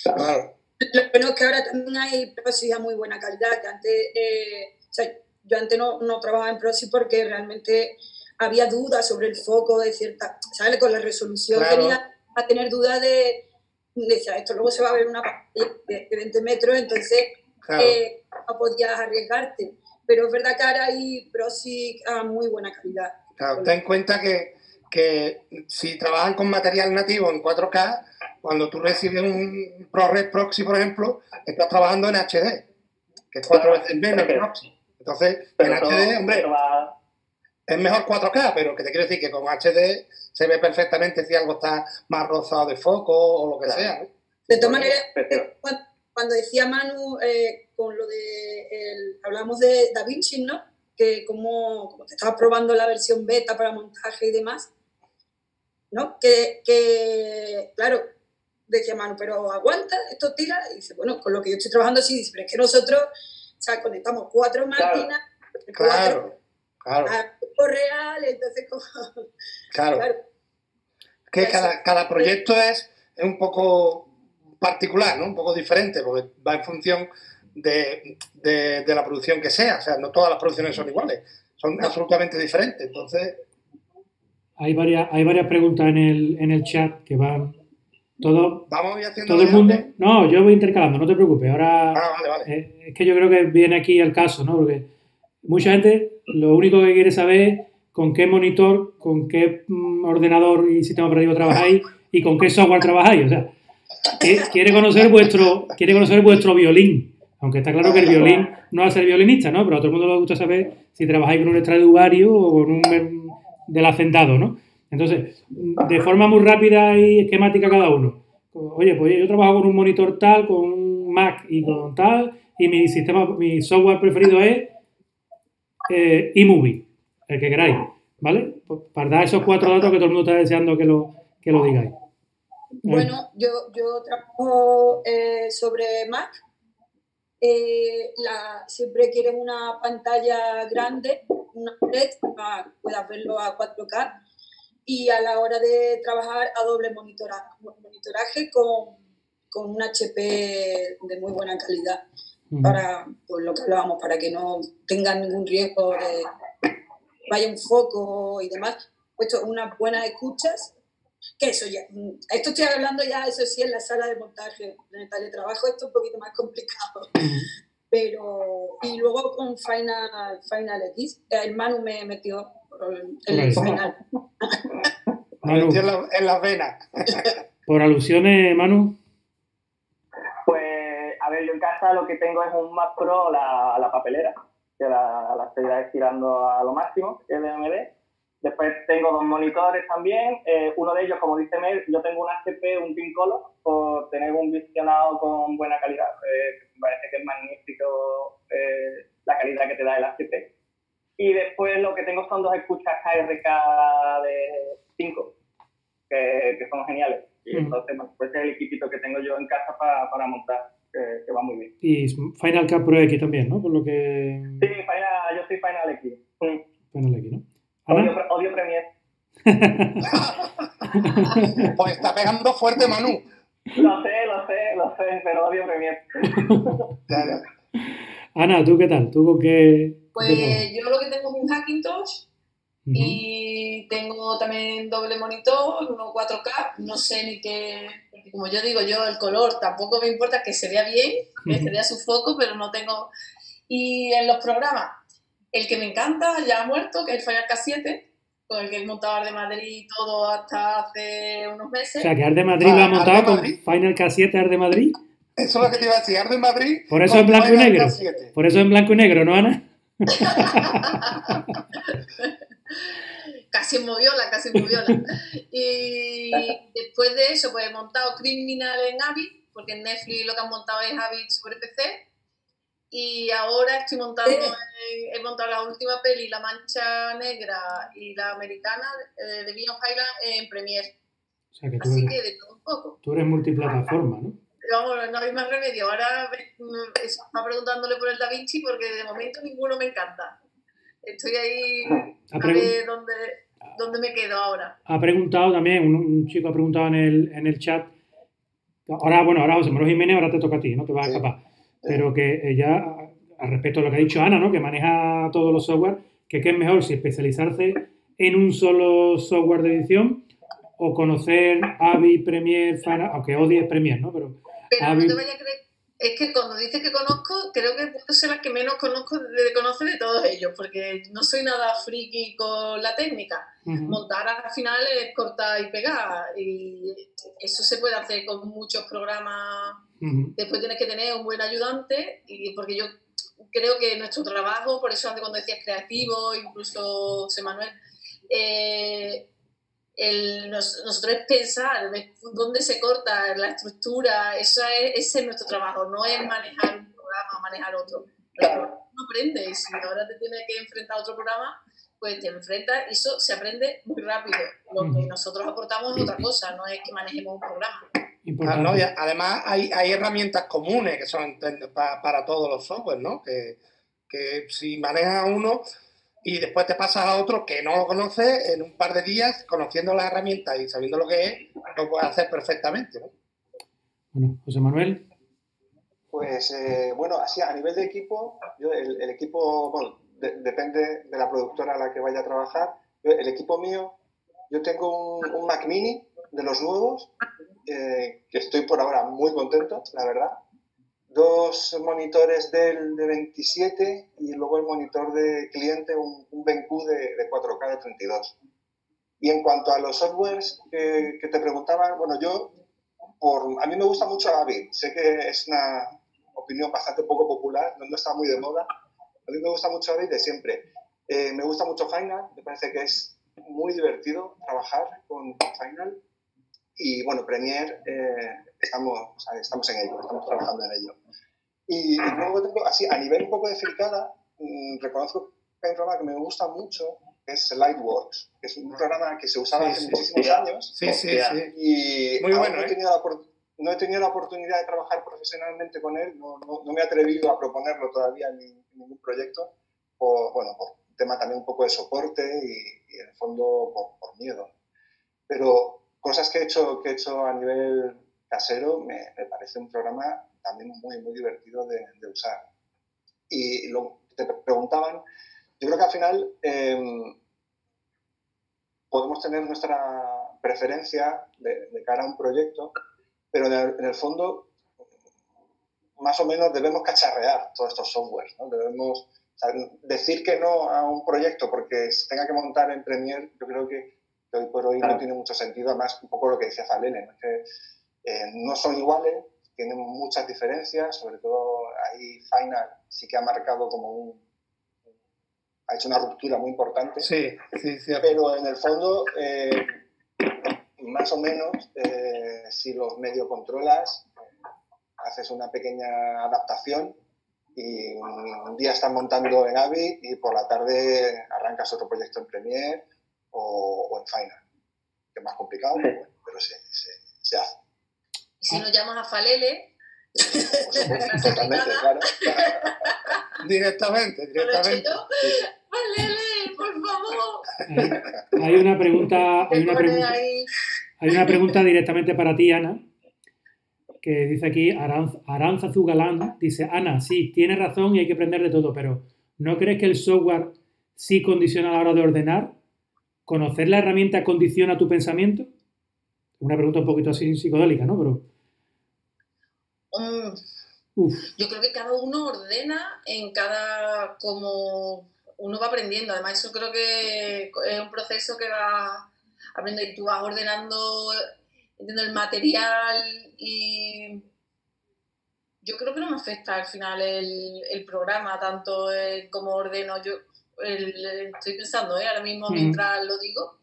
Claro. Lo bueno es que ahora también hay proxy a muy buena calidad, que antes, eh, o sea, yo antes no, no trabajaba en proxy porque realmente había dudas sobre el foco de cierta, ¿sabes? Con la resolución Claro. tenía a tener dudas de, decía, esto luego se va a ver una pantalla de, de 20 metros, entonces Claro. eh, no podías arriesgarte. Pero es verdad que ahora hay proxy a muy buena calidad. Claro, ten en cuenta que, que si trabajan con material nativo en 4K, cuando tú recibes un ProRes Proxy, por ejemplo, estás trabajando en HD, que es cuatro veces menos que Proxy. Entonces, pero en HD, hombre, va- es mejor 4K, pero que te quiero decir que con HD se ve perfectamente si algo está más rozado de foco o lo que Claro. sea. ¿no? De todas maneras, pero- cuando, decía Manu, eh, con lo de, el- hablamos de Da Vinci, ¿no? Que como, como te estabas probando la versión beta para montaje y demás, ¿no? Que, que, claro, decía Manu, pero aguanta, esto tira, y dice, bueno, con lo que yo estoy trabajando sí, dice, pero es que nosotros, o sea, conectamos cuatro Claro. máquinas, cuatro Claro, claro, a tiempo real, entonces como, claro. claro, que cada, cada proyecto es, es un poco particular, ¿no? Un poco diferente, porque va en función de, de- de la producción que sea. O sea, no todas las producciones son iguales, son absolutamente diferentes. Entonces, Hay varias, hay varias preguntas en el, en el chat que van. Todo, vamos haciendo... todo el mundo. No, yo voy intercalando, no te preocupes. Ahora. Ah, vale, vale. Eh, es que yo creo que viene aquí el caso, ¿no? Porque mucha gente lo único que quiere saber es con qué monitor, con qué mm, ordenador y sistema operativo trabajáis y con qué software trabajáis. O sea, quiere conocer vuestro, quiere conocer vuestro violín. Aunque está claro que el violín no va a ser violinista, ¿no? Pero a todo el mundo le gusta saber si trabajáis con un Stradivarius o con un del hacendado, ¿no? Entonces, de forma muy rápida y esquemática cada uno. Oye, pues yo trabajo con un monitor tal, con un Mac y con tal, y mi sistema, mi software preferido es eh, eMovie, el que queráis, ¿vale? Pues para dar esos cuatro datos que todo el mundo está deseando que lo, que lo digáis. Bueno, yo, yo trabajo eh, sobre Mac. Eh, la, siempre quieren una pantalla grande, una LED, para que puedas verlo a 4K. Y a la hora de trabajar a doble monitora- monitoraje con, con un HP de muy buena calidad para pues, lo que hablábamos, para que no tengan ningún riesgo de vaya un foco y demás. Puesto unas buenas escuchas, que eso ya, mm, esto estoy hablando ya, eso sí, en la sala de montaje, en el teletrabajo, esto es un poquito más complicado. Pero, y luego con Final, Final X, el Manu me metió el, el Right. Final. En, la- en las venas. por alusiones, Manu, Pues, a ver, yo en casa lo que tengo es un Mac Pro, la, la papelera, que la, la estoy estirando a lo máximo, que es de AMD. Después tengo dos monitores también. eh, uno de ellos, como dice Mel, yo tengo un HP, un Pincolo, por tener un visionado con buena calidad. Eh, me parece que es magnífico eh, la calidad que te da el HP. Y después lo que tengo son dos escuchas KRK de 5, que, que son geniales. Y entonces, pues es el equipito que tengo yo en casa para, para montar, que, que va muy bien. y Final Cut Pro X también, ¿no? Por lo que... Sí, Final, yo soy Final X. Final X, ¿no? Odio, odio Premiere. Pues está pegando fuerte, Manu. Lo sé, lo sé, lo sé, pero odio ya. Ana, ¿tú qué tal? ¿Tú con qué...? Pues yo lo que tengo es un Hackintosh Ujú. y tengo también doble monitor, uno 4K, no sé ni qué, porque como yo digo, yo el color tampoco me importa que se vea bien, que se vea su foco, pero no tengo... Y en los programas, el que me encanta, ya ha muerto, que es el Final K7, con el que he montado de Madrid y todo hasta hace unos O meses. sea, que Arde Madrid Ah, lo ha montado con. Final K7 Arde Madrid. Eso es lo que te iba a decir. Arde Madrid. Por eso en blanco y negro. K7. Por eso en blanco y negro, ¿no, Ana? casi en moviola, casi en moviola. Y después de eso, pues he montado Criminal en Avi, porque en Netflix lo que han montado es Habit sobre PC. Y ahora estoy montando, he montado la última peli, La Mancha Negra y la americana eh, de Vino Highland en Premiere. O sea que tú Así eres, que de todo un poco. tú eres multiplataforma, ¿no? Vamos, no hay más remedio. Ahora mm, está preguntándole por el Da Vinci porque de momento ninguno me encanta. Estoy ahí Ha, a ver dónde, dónde me quedo ahora. ha preguntado también, un, un chico ha preguntado en el, en el chat, ahora, bueno, ahora José Manuel Jiménez, ahora te toca a ti, no te vas a Sí. escapar, pero que ella, al respecto a lo que ha dicho Ana, ¿no? Que maneja todos los software, que qué es mejor, si especializarse en un solo software de edición o conocer Avi, Premiere, Final, aunque odies Premiere, ¿no? Pero Pero no te vayas a creer. Es que cuando dices que conozco, creo que puedo ser la que menos conozco de, conoce de todos ellos, porque no soy nada friki con la técnica. Montar al final es cortar y pegar, y eso se puede hacer con muchos programas. Después tienes que tener un buen ayudante, y porque yo creo que nuestro trabajo, por eso antes cuando decías creativo, incluso José Manuel, eh, el- nos- nosotros es pensar de dónde se corta la estructura, esa es, ese es nuestro trabajo, no es manejar un programa o manejar otro. Claro. No aprende y si ahora te tienes que enfrentar a otro programa, pues te enfrentas y eso se aprende muy rápido. Lo que nosotros aportamos es otra cosa, no es que manejemos un programa. Ah, no, además hay, hay herramientas comunes que son para todos los software, ¿no? Que, que si manejas uno y después te pasas a otro que no lo conoces, en un par de días, conociendo las herramientas y sabiendo lo que es, lo puedes hacer perfectamente, ¿no? Bueno, José Manuel, Pues eh, bueno, así a nivel de equipo, yo el, el equipo, bueno, de- depende de la productora a la que vaya a trabajar. Yo, el equipo mío, yo tengo un, un Mac Mini de los nuevos, eh, que estoy por ahora muy contento, la verdad. Dos monitores del de 27 y luego el monitor de cliente, un, un BenQ de, de 4K de 32. Y en cuanto a los softwares que, que te preguntaban, bueno, yo por, a mí me gusta mucho Avid. Sé que es una opinión bastante poco popular, no, no está muy de moda. A mí me gusta mucho Avid de siempre. Eh, me gusta mucho Final, me parece que es muy divertido trabajar con Final. Y bueno, Premiere, eh, estamos, o sea, estamos en ello, estamos trabajando en ello. Y, y luego tengo, así, a nivel un poco de fricada, mm, reconozco que hay un programa que me gusta mucho, que es Lightworks, que es un programa que se usaba Sí, hace sí, muchísimos hostia. años. Sí, sí, sí. Y Muy bueno, no, he ¿eh? tenido la, opor- no he tenido la oportunidad de trabajar profesionalmente con él, no, no- no me he atrevido a proponerlo todavía en, en ningún proyecto, por, bueno, por un tema también un poco de soporte y, y en el fondo por, por miedo. Pero cosas que he hecho, que he hecho a nivel casero me, me parece un programa también muy, muy divertido de, de usar. Y lo te preguntaban, yo creo que al final em, podemos tener nuestra preferencia de, de cara a un proyecto, pero en el, en el fondo, más o menos debemos cacharrear todos estos softwares, ¿no? Debemos o sea, decir que no a un proyecto porque se tenga que montar en Premiere, yo creo que, que hoy por hoy no Claro. tiene mucho sentido, además un poco lo que decía Falele, ¿no? Que eh, no son iguales, tienen muchas diferencias, sobre todo ahí Final sí que ha marcado como un... ha hecho una ruptura muy importante Sí, sí, cierto. pero en el fondo, eh, más o menos, eh, si los medio controlas, haces una pequeña adaptación y un día estás montando en Avid y por la tarde arrancas otro proyecto en Premiere o, o en Final, que es más complicado, pero, bueno, pero se, se, se hace. Y si nos llamas a Falele, supuesto, totalmente, claro. Directamente, directamente. yo. Falele, por favor. hay, hay una pregunta, hay una pregunta, ahí. hay una pregunta directamente para ti, Ana, que dice aquí Aranz, Aranzazu Galán, dice, Ana, sí, tienes razón y hay que aprender de todo, pero ¿no crees que el software sí condiciona a la hora de ordenar? ¿Conocer la herramienta condiciona tu pensamiento? Una pregunta un poquito así psicodélica, ¿no? Pero, Mm, Yo creo que cada uno ordena en cada como uno va aprendiendo. Además, eso creo que es un proceso que va aprendiendo y tú vas ordenando el material y yo creo que no me afecta al final el, el programa, tanto el cómo ordeno yo. El- estoy pensando ¿eh? ahora mismo Mm. mientras lo digo,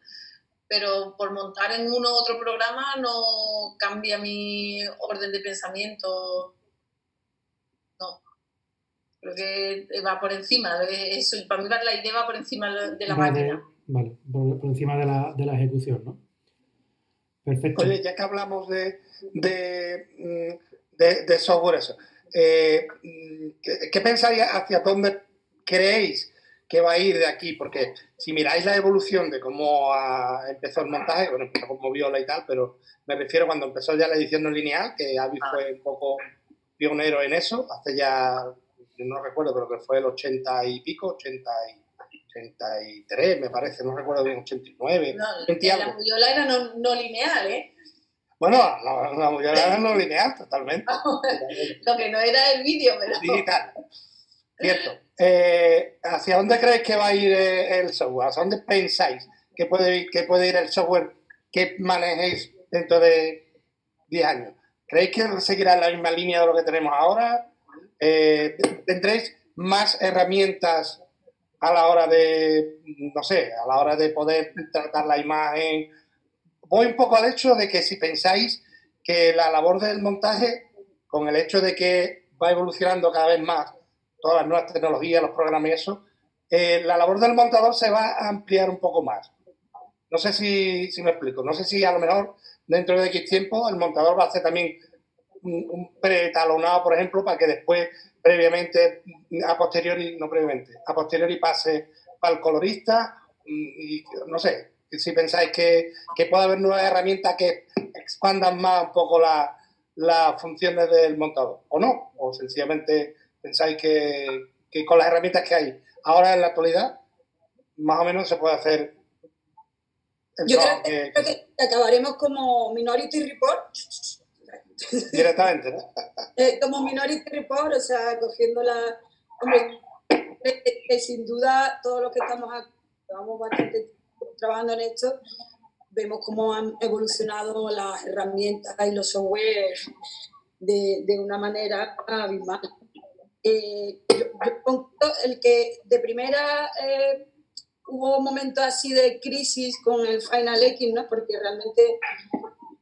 pero por montar en uno u otro programa no cambia mi orden de pensamiento. No. Creo que va por encima. De eso. Para mí la idea va por encima de la máquina. Vale, por, encima de la, de la, ejecución, ¿no? Perfecto. Oye, ya que hablamos de, de, mm, de, software, eso, eh, mm, ¿qué, ¿qué pensáis hacia dónde creéis qué va a ir de aquí, porque si miráis la evolución de cómo empezó el montaje, bueno, empezó como viola y tal, pero me refiero cuando empezó ya la edición no lineal, que Avi ah. fue un poco pionero en eso, hace ya, no recuerdo, pero que fue el 80 y pico, 80 y 83, me parece, no recuerdo bien, 89. No, la viola era no, lineal, ¿eh? Bueno, la, la era no lineal, totalmente. Lo que no era el vídeo, pero... Digital. Cierto. Eh, ¿Hacia dónde creéis que va a ir eh, el software? ¿Hacia dónde pensáis que puede, ir, que puede ir el software que manejéis dentro de 10 años? ¿Creéis que seguirá la misma línea de lo que tenemos ahora? Eh, ¿Tendréis más herramientas a la hora de, no sé, a la hora de poder tratar la imagen? Voy un poco al hecho de que si pensáis que la labor del montaje, con el hecho de que va evolucionando cada vez más todas las nuevas tecnologías, los programas y eso, eh, la labor del montador se va a ampliar un poco más. No sé si, me explico, no sé si a lo mejor dentro de X tiempo el montador va a hacer también un, pretalonado, por ejemplo, para que después, previamente, a posteriori, no previamente, a posteriori pase para el colorista y, no sé, si pensáis que, puede haber nuevas herramientas que expandan más un poco las funciones del montador, o no, o sencillamente pensáis que, con las herramientas que hay ahora en la actualidad, más o menos se puede hacer Yo creo que, acabaremos como Minority Report. Directamente, ¿no? Eh, como Minority Report, o sea, cogiendo la... Hombre, sin duda, todos los que estamos, estamos bastante trabajando en esto, vemos cómo han evolucionado las herramientas y los software de, de una manera abismal. Eh, yo, el que de primera eh, hubo un momento así de crisis con el Final X, ¿no? Porque realmente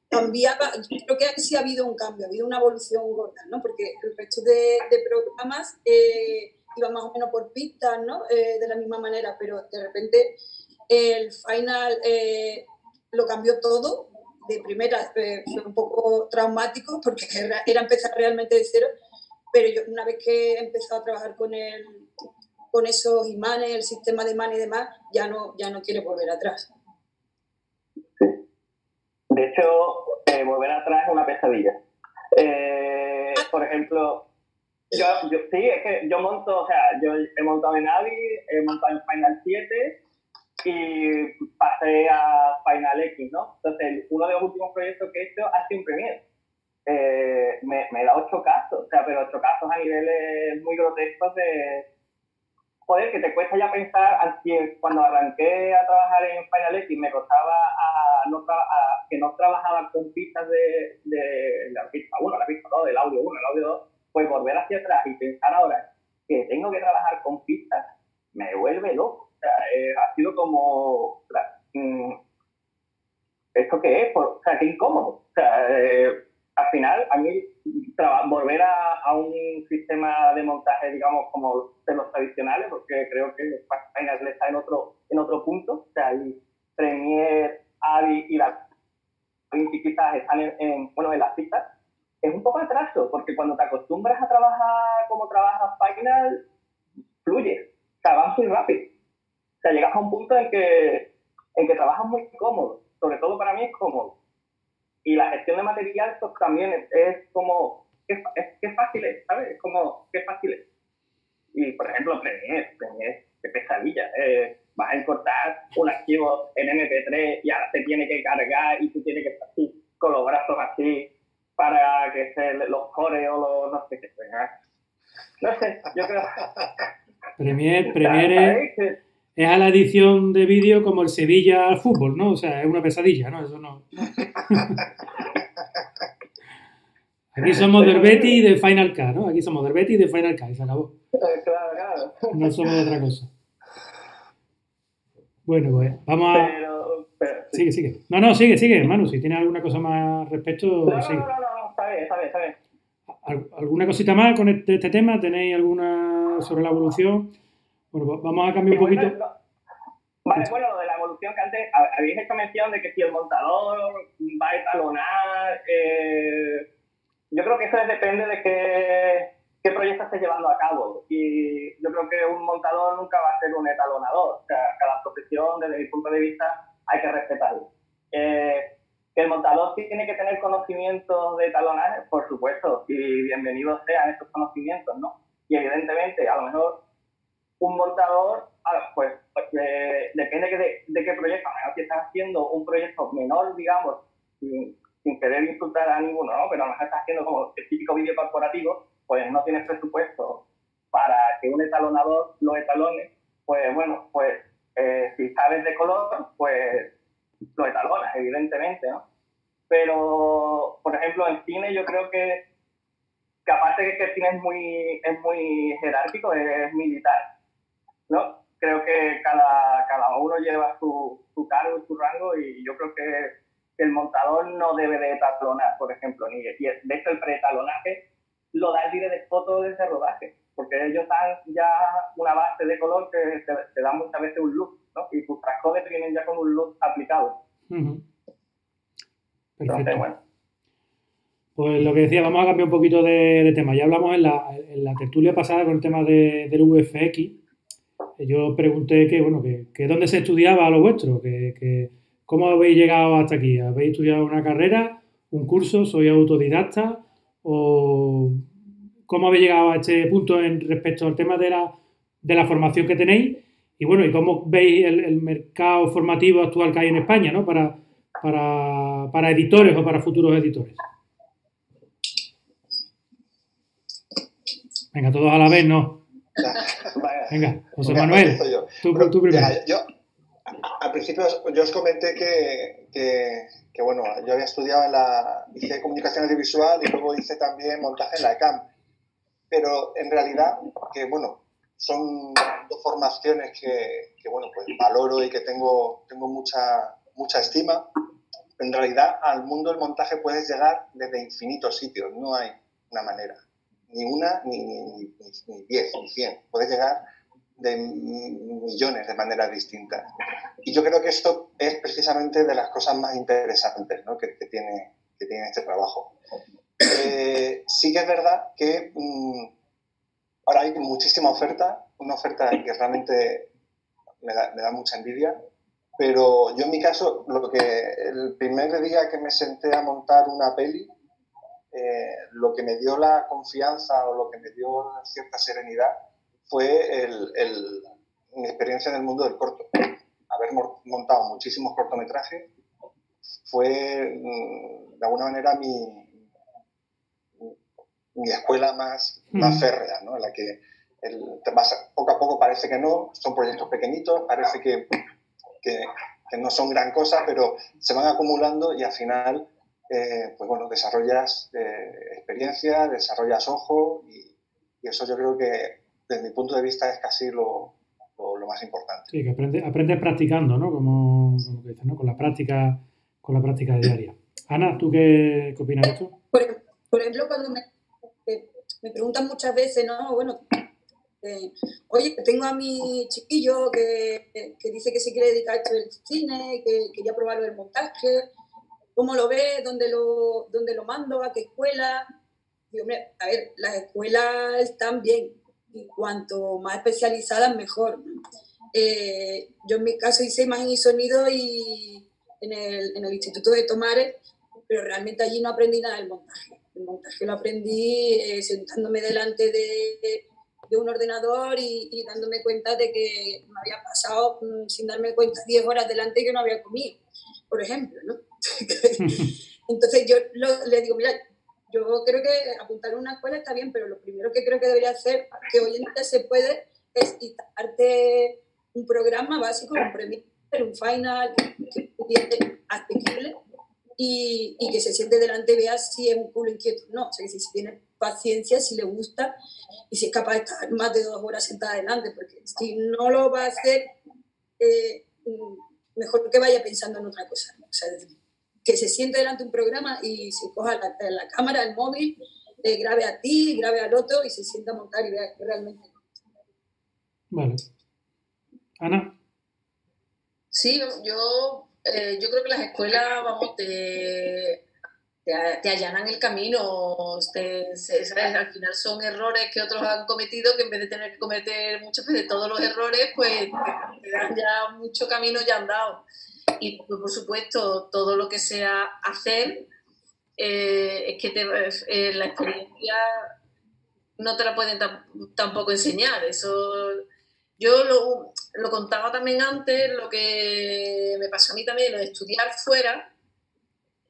cambiaba, yo creo que sí ha habido un cambio, ha habido una evolución gorda, ¿no? Porque el resto de, programas eh, iban más o menos por pistas, ¿no? Eh, de la misma manera, pero de repente el Final lo cambió todo. De primera fue un poco traumático porque era empezar realmente de cero pero yo una vez que he empezado a trabajar con el, con esos imanes, el sistema de imanes y demás, ya no, ya no quiere volver atrás. Sí. De hecho, eh, volver atrás es una pesadilla. Eh, por ejemplo, yo, yo, sí, es que yo monto, o sea, yo he montado en Avi, he montado en Final 7 y pasé a Final X, ¿no? Entonces, uno de los últimos proyectos que he hecho ha sido un Premiere eh, me, me, da ocho casos, o sea, pero ocho casos a niveles muy grotescos de, joder, que te cuesta ya pensar, cuando arranqué a trabajar en Final X me costaba a no que no trabajaba con pistas de, de la pista 1, la pista 2, del audio 1, el audio 2, pues volver hacia atrás y pensar ahora que tengo que trabajar con pistas, me vuelve loco. O sea, eh, ha sido como, mm, ¿esto qué es? o sea, qué incómodo. O sea, eh, al final, a mí volver a, un sistema de montaje, digamos, como de los tradicionales, porque creo que Final está en otro, en otro punto, o sea, hay Premiere, Avi y la quizás están en, bueno, en las pistas, es un poco atraso, porque cuando te acostumbras a trabajar como trabajas Final, fluye, o sea, vas muy rápido. O sea, llegas a un punto en que, en que trabajas muy cómodo, sobre todo para mí es cómodo. Y la gestión de material pues, también es, como, qué, es, fácil es, ¿sabes? Es como, qué fácil es. Y, por ejemplo, Premiere, Premiere, qué pesadilla. Eh, vas a importar un archivo en MP3 y ahora se tiene que cargar y tú tienes que estar así, con los brazos así, para que se los core o los, no sé qué. No sé, yo creo... Premiere, Premiere es a la edición de vídeo como el Sevilla al fútbol, ¿no? O sea, es una pesadilla, ¿no? Eso no. Aquí somos del Betty de Final Cut, ¿no? Aquí somos del Betty de Final Cut y se acabó. Claro, claro. No somos de otra cosa. Bueno, pues vamos a. Pero, Sigue, sigue. No, no, sigue, sigue, Manu. Si tienes alguna cosa más respecto, no, sigue. No, no, no, no, está bien, está bien, está bien. ¿Alguna cosita más con este, este, tema? ¿Tenéis alguna sobre la evolución? Bueno, vamos a cambiar un poquito. Vale, bueno, lo de la evolución que antes habéis hecho mención de que si el montador va a etalonar, eh, yo creo que eso depende de qué, qué proyecto estés llevando a cabo. Y yo creo que un montador nunca va a ser un etalonador. O sea, cada profesión, desde mi punto de vista, hay que respetarlo. Eh, que el montador sí tiene que tener conocimientos de talonaje, por supuesto, y bienvenidos sean esos conocimientos, ¿no? Y evidentemente, a lo mejor un montador, pues, pues eh, depende de, qué proyecto, si estás haciendo un proyecto menor, digamos, sin, querer insultar a ninguno, ¿no? Pero a lo mejor estás haciendo como el típico vídeo corporativo, pues no tienes presupuesto para que un etalonador lo etalone, pues bueno, pues eh, si sabes de color, pues lo etalonas, evidentemente, ¿no? Pero, por ejemplo, en cine yo creo que, que aparte de que el cine es muy jerárquico, es militar, ¿no? Creo que cada, cada uno lleva su, su cargo su rango y yo creo que, el montador no debe de etalonar, por ejemplo, ni de, de hecho el preetalonaje lo da el de foto de ese rodaje, porque ellos dan ya una base de color que te, da muchas veces un look, ¿no? Y tus trascodes vienen ya con un look aplicado. Perfecto. bueno. Pues lo que decía, vamos a cambiar un poquito de, tema. Ya hablamos en la, en la, tertulia pasada con el tema de, del VFX. Yo pregunté que, bueno, que, dónde se estudiaba lo vuestro, que, que, cómo habéis llegado hasta aquí. ¿Habéis estudiado una carrera, un curso, soy autodidacta o cómo habéis llegado a este punto en respecto al tema de la, de la formación que tenéis y bueno, y cómo veis el, el mercado formativo actual que hay en España, ¿no? Para, para, para editores o para futuros editores. Venga, todos a la vez, ¿no? Venga, José Manuel, tú, tú primero. yo, al principio yo os comenté que, que, que, bueno, yo había estudiado en la, hice comunicación audiovisual y luego hice también montaje en la ECAM. Pero en realidad, que bueno, son dos formaciones que, que bueno, pues valoro y que tengo, tengo mucha, mucha estima, en realidad al mundo del montaje puedes llegar desde infinitos sitios, no hay una manera, ni una, ni, ni, ni diez, ni cien, puedes llegar de millones de maneras distintas. Y yo creo que esto es precisamente de las cosas más interesantes ¿no? que, tiene, que tiene este trabajo. Eh, sí que es verdad que mmm, ahora hay muchísima oferta, una oferta que realmente me da, me da mucha envidia, pero yo en mi caso, lo que el primer día que me senté a montar una peli, eh, lo que me dio la confianza o lo que me dio cierta serenidad fue el, el, mi experiencia en el mundo del corto. Haber montado muchísimos cortometrajes fue, mm, de alguna manera, mi, mi escuela más, más férrea, ¿no? en la que el, poco a poco parece que no, son proyectos pequeñitos, parece que que, que, no son gran cosa, pero se van acumulando y al final, eh, pues bueno, desarrollas eh, experiencia, desarrollas ojo y, y, eso yo creo que desde mi punto de vista es casi lo, lo, lo más importante. Sí, que aprendes aprende practicando, ¿no? Como, como dices, ¿no? Con la práctica, con la práctica diaria. Ana, ¿tú qué, qué opinas de esto? Por, por ejemplo, cuando me, me preguntan muchas veces, ¿no? Bueno, eh, oye, tengo a mi chiquillo que, que, dice que se quiere dedicar a esto del cine, que quería probarlo el montaje, ¿cómo lo ve? ¿Dónde lo, dónde lo mando? ¿A qué escuela? Y, hombre, a ver, las escuelas están bien y cuanto más especializadas mejor. Eh, yo en mi caso hice imagen y sonido y en el, en el Instituto de Tomares, pero realmente allí no aprendí nada del montaje. El montaje lo aprendí eh, sentándome delante de de un ordenador y, y, dándome cuenta de que me había pasado mm, sin darme cuenta 10 horas delante que no había comido, por ejemplo, ¿no? Entonces yo lo, le digo, mira, yo creo que apuntar a una escuela está bien, pero lo primero que creo que debería hacer, que hoy en día se puede, es instalarte un programa básico, un Premiere, un Final, que, que asequible y, y, que se siente delante y vea si es un culo inquieto no. O sea, que si tiene paciencia, si le gusta y si es capaz de estar más de dos horas sentada adelante, porque si no lo va a hacer, eh, mejor que vaya pensando en otra cosa. O sea, que se siente delante de un programa y se coja la, la cámara, el móvil, eh, grabe a ti, grabe al otro y se sienta a montar y vea realmente. Vale. Ana. Sí, yo, eh, yo creo que las escuelas, vamos, te, te, allanan el camino. Al final son errores que otros han cometido que en vez de tener que cometer muchas veces todos los errores, pues te, dan ya mucho camino ya andado. Y pues, por supuesto, todo lo que sea hacer, eh, es que te, eh, la experiencia no te la pueden tampoco enseñar. Eso yo lo, lo, contaba también antes, lo que me pasó a mí también, lo de estudiar fuera.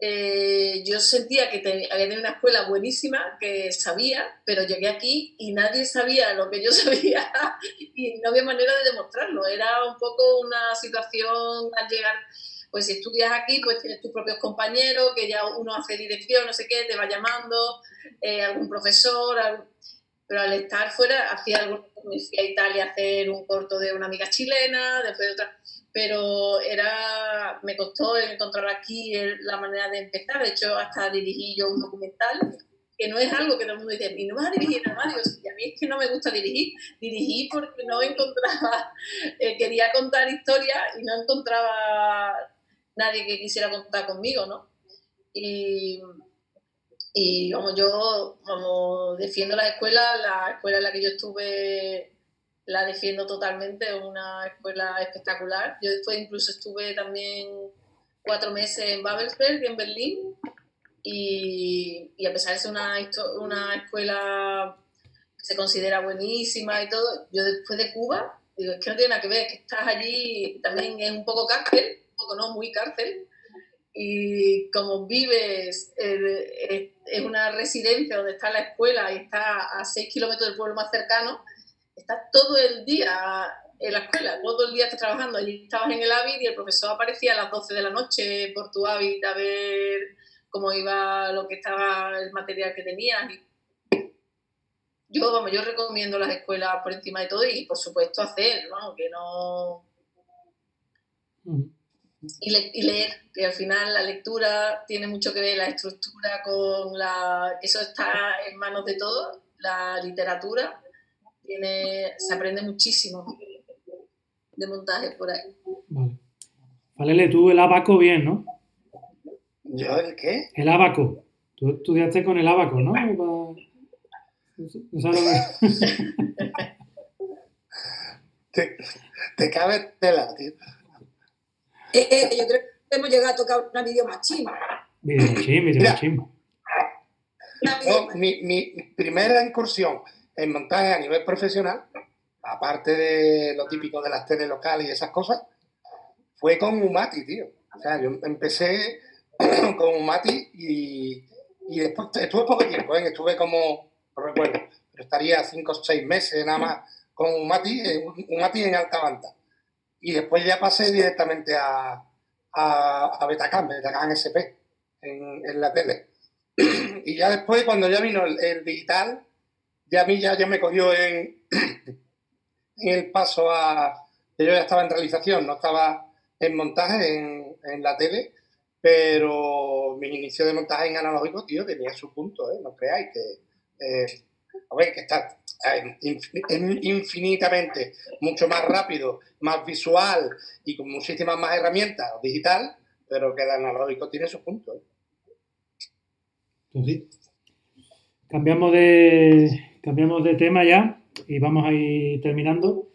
Eh, yo sentía que había tenido una escuela buenísima, que sabía, pero llegué aquí y nadie sabía lo que yo sabía y no había manera de demostrarlo. Era un poco una situación al llegar, pues si estudias aquí, pues tienes tus propios compañeros, que ya uno hace dirección, no sé qué, te va llamando, eh, algún profesor, pero al estar fuera hacía algo, me fui a Italia a hacer un corto de una amiga chilena, después de otra, pero era, me costó encontrar aquí la manera de empezar, de hecho hasta dirigí yo un documental, que no es algo que todo el mundo dice, ¿y no vas a dirigir nada más? y a mí es que no me gusta dirigir, dirigí porque no encontraba, eh, quería contar historias y no encontraba nadie que quisiera contar conmigo, ¿no? Y y como yo como defiendo la escuela, la escuela en la que yo estuve la defiendo totalmente, es una escuela espectacular. Yo después incluso estuve también cuatro meses en Babelsberg, en Berlín, y, y a pesar de ser una, una escuela que se considera buenísima y todo, yo después de Cuba, digo, es que no tiene nada que ver, es que estás allí, también es un poco cárcel, un poco no, muy cárcel, y como vives, es una residencia donde está la escuela y está a 6 kilómetros del pueblo más cercano, estás todo el día en la escuela, todo el día estás trabajando. y estabas en el hábit y el profesor aparecía a las 12 de la noche por tu hábit a ver cómo iba lo que estaba, el material que tenías. yo, vamos, yo recomiendo las escuelas por encima de todo y por supuesto hacer, ¿no? que no... Mm y, leer, que al final la lectura tiene mucho que ver, la estructura con la... Eso está en manos de todos, la literatura, tiene, se aprende muchísimo de montaje por ahí. Vale. Vale, tú el abaco bien, ¿no? ¿Yo el qué? El abaco. Tú estudiaste con el abaco, ¿no? te, te cabe tela, tío. Eh, eh, yo creo que hemos llegado a tocar una videomachín. Videomachín, videomachín. mi, mi primera incursión en montaje a nivel profesional, aparte de lo típico de las teles locales y esas cosas, fue con Umati, tío. O sea, yo empecé con Umati y, y después estuve poco tiempo, ¿eh? estuve como, no recuerdo, pero estaría cinco o seis meses nada más con Umati, eh, Umati en alta banda. Y después ya pasé directamente a, a, a Betacam, Betacam SP, en, en, la tele. y ya después, cuando ya vino el, digital, ya a mí ya, ya me cogió en, el paso a... Yo ya estaba en realización, no estaba en montaje en, la tele, pero mi inicio de montaje en analógico, tío, tenía su punto, ¿eh? No creáis que... Eh, a ver, que está infinitamente mucho más rápido, más visual y con muchísimas más herramientas digital, pero que el analógico tiene sus puntos. Cambiamos de, cambiamos de tema ya y vamos a ir terminando.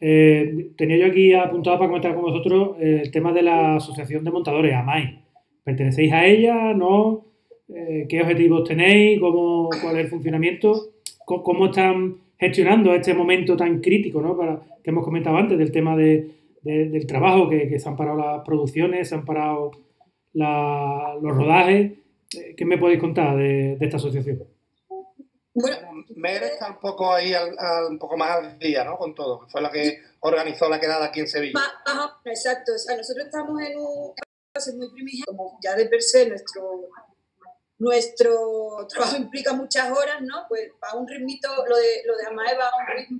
Eh, tenía yo aquí apuntado para comentar con vosotros el tema de la Asociación de Montadores, AMAI. ¿Pertenecéis a ella? ¿No? Eh, ¿Qué objetivos tenéis? ¿Cómo, ¿Cuál es el funcionamiento? cómo están gestionando este momento tan crítico, ¿no? Para, que hemos comentado antes, del tema de, del trabajo, que, se han parado las producciones, se han parado los rodajes. Eh, ¿Qué me podéis contar de, esta asociación? Bueno, Mer está un poco ahí, un poco más al día, ¿no? Con todo. Fue la que organizó la quedada aquí en Sevilla. exacto. O sea, nosotros estamos en un muy primigenio, como ya de per se nuestro nuestro trabajo implica muchas horas, ¿no? Pues va a un ritmito, lo de, lo de Amae va a un ritmo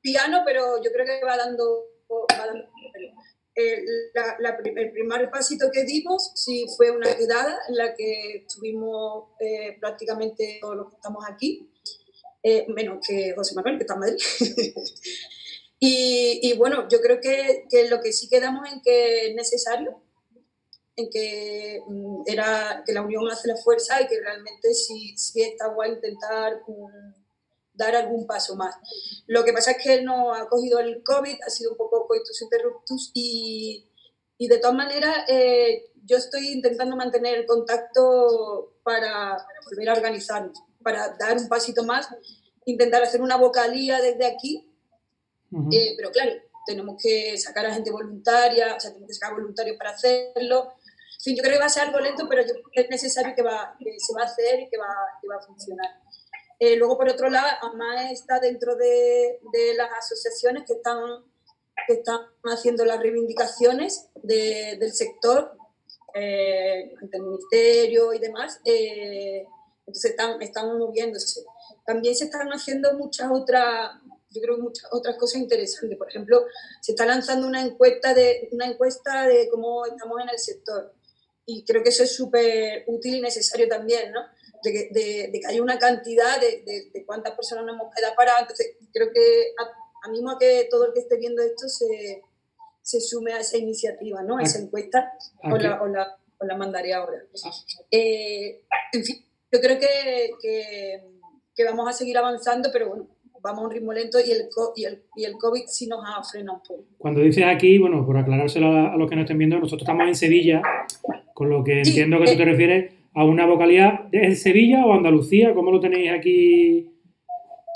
piano, pero yo creo que va dando el primer pasito que dimos sí fue una quedada en la que estuvimos eh, prácticamente todos los que estamos aquí, eh, menos que José Manuel, que está en Madrid. y, bueno, yo creo que, que, lo que sí quedamos en que es necesario, en que, mm, era, que la unión hace la fuerza y que realmente sí, sí está guay intentar... dar algún paso más. Lo que pasa es que él no ha cogido el COVID, ha sido un poco coitus interruptus y, y de todas maneras eh, yo estoy intentando mantener el contacto para volver a organizarnos, para dar un pasito más, intentar hacer una vocalía desde aquí, eh, pero claro, tenemos que sacar a gente voluntaria, o sea, tenemos que sacar voluntarios para hacerlo. yo creo que va a ser algo lento, pero yo, es necesario que, va, que se va a hacer y que va, que va a funcionar. Eh, luego, por otro lado, AMA está dentro de, de, las asociaciones que están, que están haciendo las reivindicaciones de, del sector eh, ante el ministerio y demás. Eh, entonces, están, están moviéndose. También se están haciendo muchas otras, yo creo muchas otras cosas interesantes. Por ejemplo, se está lanzando una encuesta de, una encuesta de cómo estamos en el sector. Y creo que eso es súper útil y necesario también, ¿no? De, que haya una cantidad de, de, cuántas personas nos hemos quedado paradas. Entonces, creo que animo a que todo el que esté viendo esto se, se sume a esa iniciativa, ¿no? a esa encuesta, o la, o, la, o la, mandaré ahora. Eh, en fin, yo creo que, que, que, vamos a seguir avanzando, pero bueno, vamos a un ritmo lento y el, y el, y el COVID sí nos ha frenado un poco. Cuando dices aquí, bueno, por aclarárselo a, los que no estén viendo, nosotros estamos en Sevilla, con lo que entiendo que tú te eh, refieres a una vocalidad en Sevilla o Andalucía? ¿Cómo lo tenéis aquí?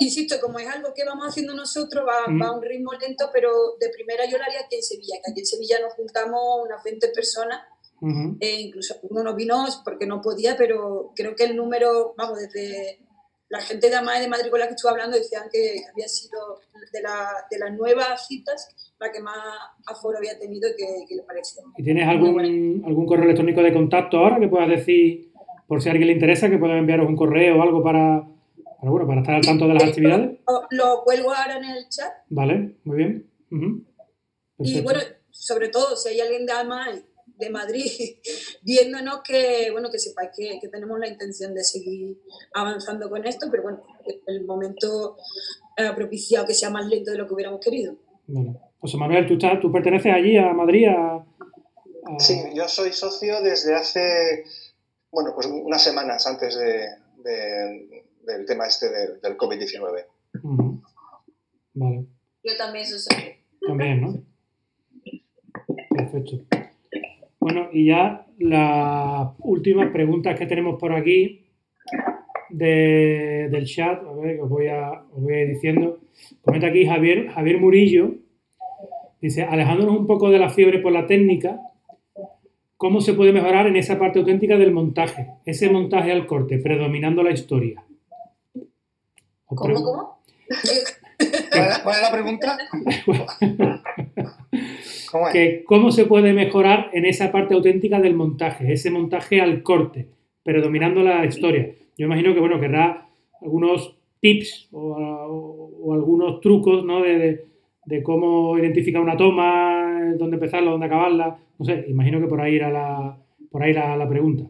Insisto, como es algo que vamos haciendo nosotros, va, a un ritmo lento, pero de primera yo lo haría aquí en Sevilla, que aquí en Sevilla nos juntamos unas 20 personas, e incluso uno no vino porque no podía, pero creo que el número, vamos, desde la gente de Amá de Madrid con la que estuve hablando decían que había sido de, de las nuevas citas la que más aforo había tenido que, que le parecía. ¿Y tienes algún, algún correo electrónico de contacto ahora que puedas decir por si a alguien le interesa, que puedan enviaros un correo o algo para, para, bueno, para estar al tanto de las actividades. Lo, cuelgo ahora en el chat. Vale, muy bien. Y bueno, sobre todo, si hay alguien de Alma de Madrid viéndonos que, bueno, que sepáis que, que, tenemos la intención de seguir avanzando con esto, pero bueno, el momento ha propiciado que sea más lento de lo que hubiéramos querido. Bueno. José Manuel, ¿tú, ¿tú perteneces allí a Madrid? Sí, yo soy socio desde hace bueno, pues unas semanas antes del tema este del, COVID-19. Vale. Yo también soy También, ¿no? Perfecto. Bueno, y ya las últimas preguntas que tenemos por aquí del chat, a ver, os voy a, os voy a ir diciendo. Comenta aquí Javier, Javier Murillo, dice, alejándonos un poco de la fiebre por la técnica, ¿Cómo se puede mejorar en esa parte auténtica del montaje? Ese montaje al corte, predominando la historia. ¿Cómo, cómo? ¿Cuál es la pregunta? ¿Cómo, ¿Cómo se puede mejorar en esa parte auténtica del montaje? Ese montaje al corte, predominando la historia. Yo imagino que, bueno, querrá algunos tips o, algunos trucos, ¿no? De, de, cómo identificar una toma, dónde empezarla, dónde acabarla, no sé, imagino que por ahí era la, por ahí la, la pregunta.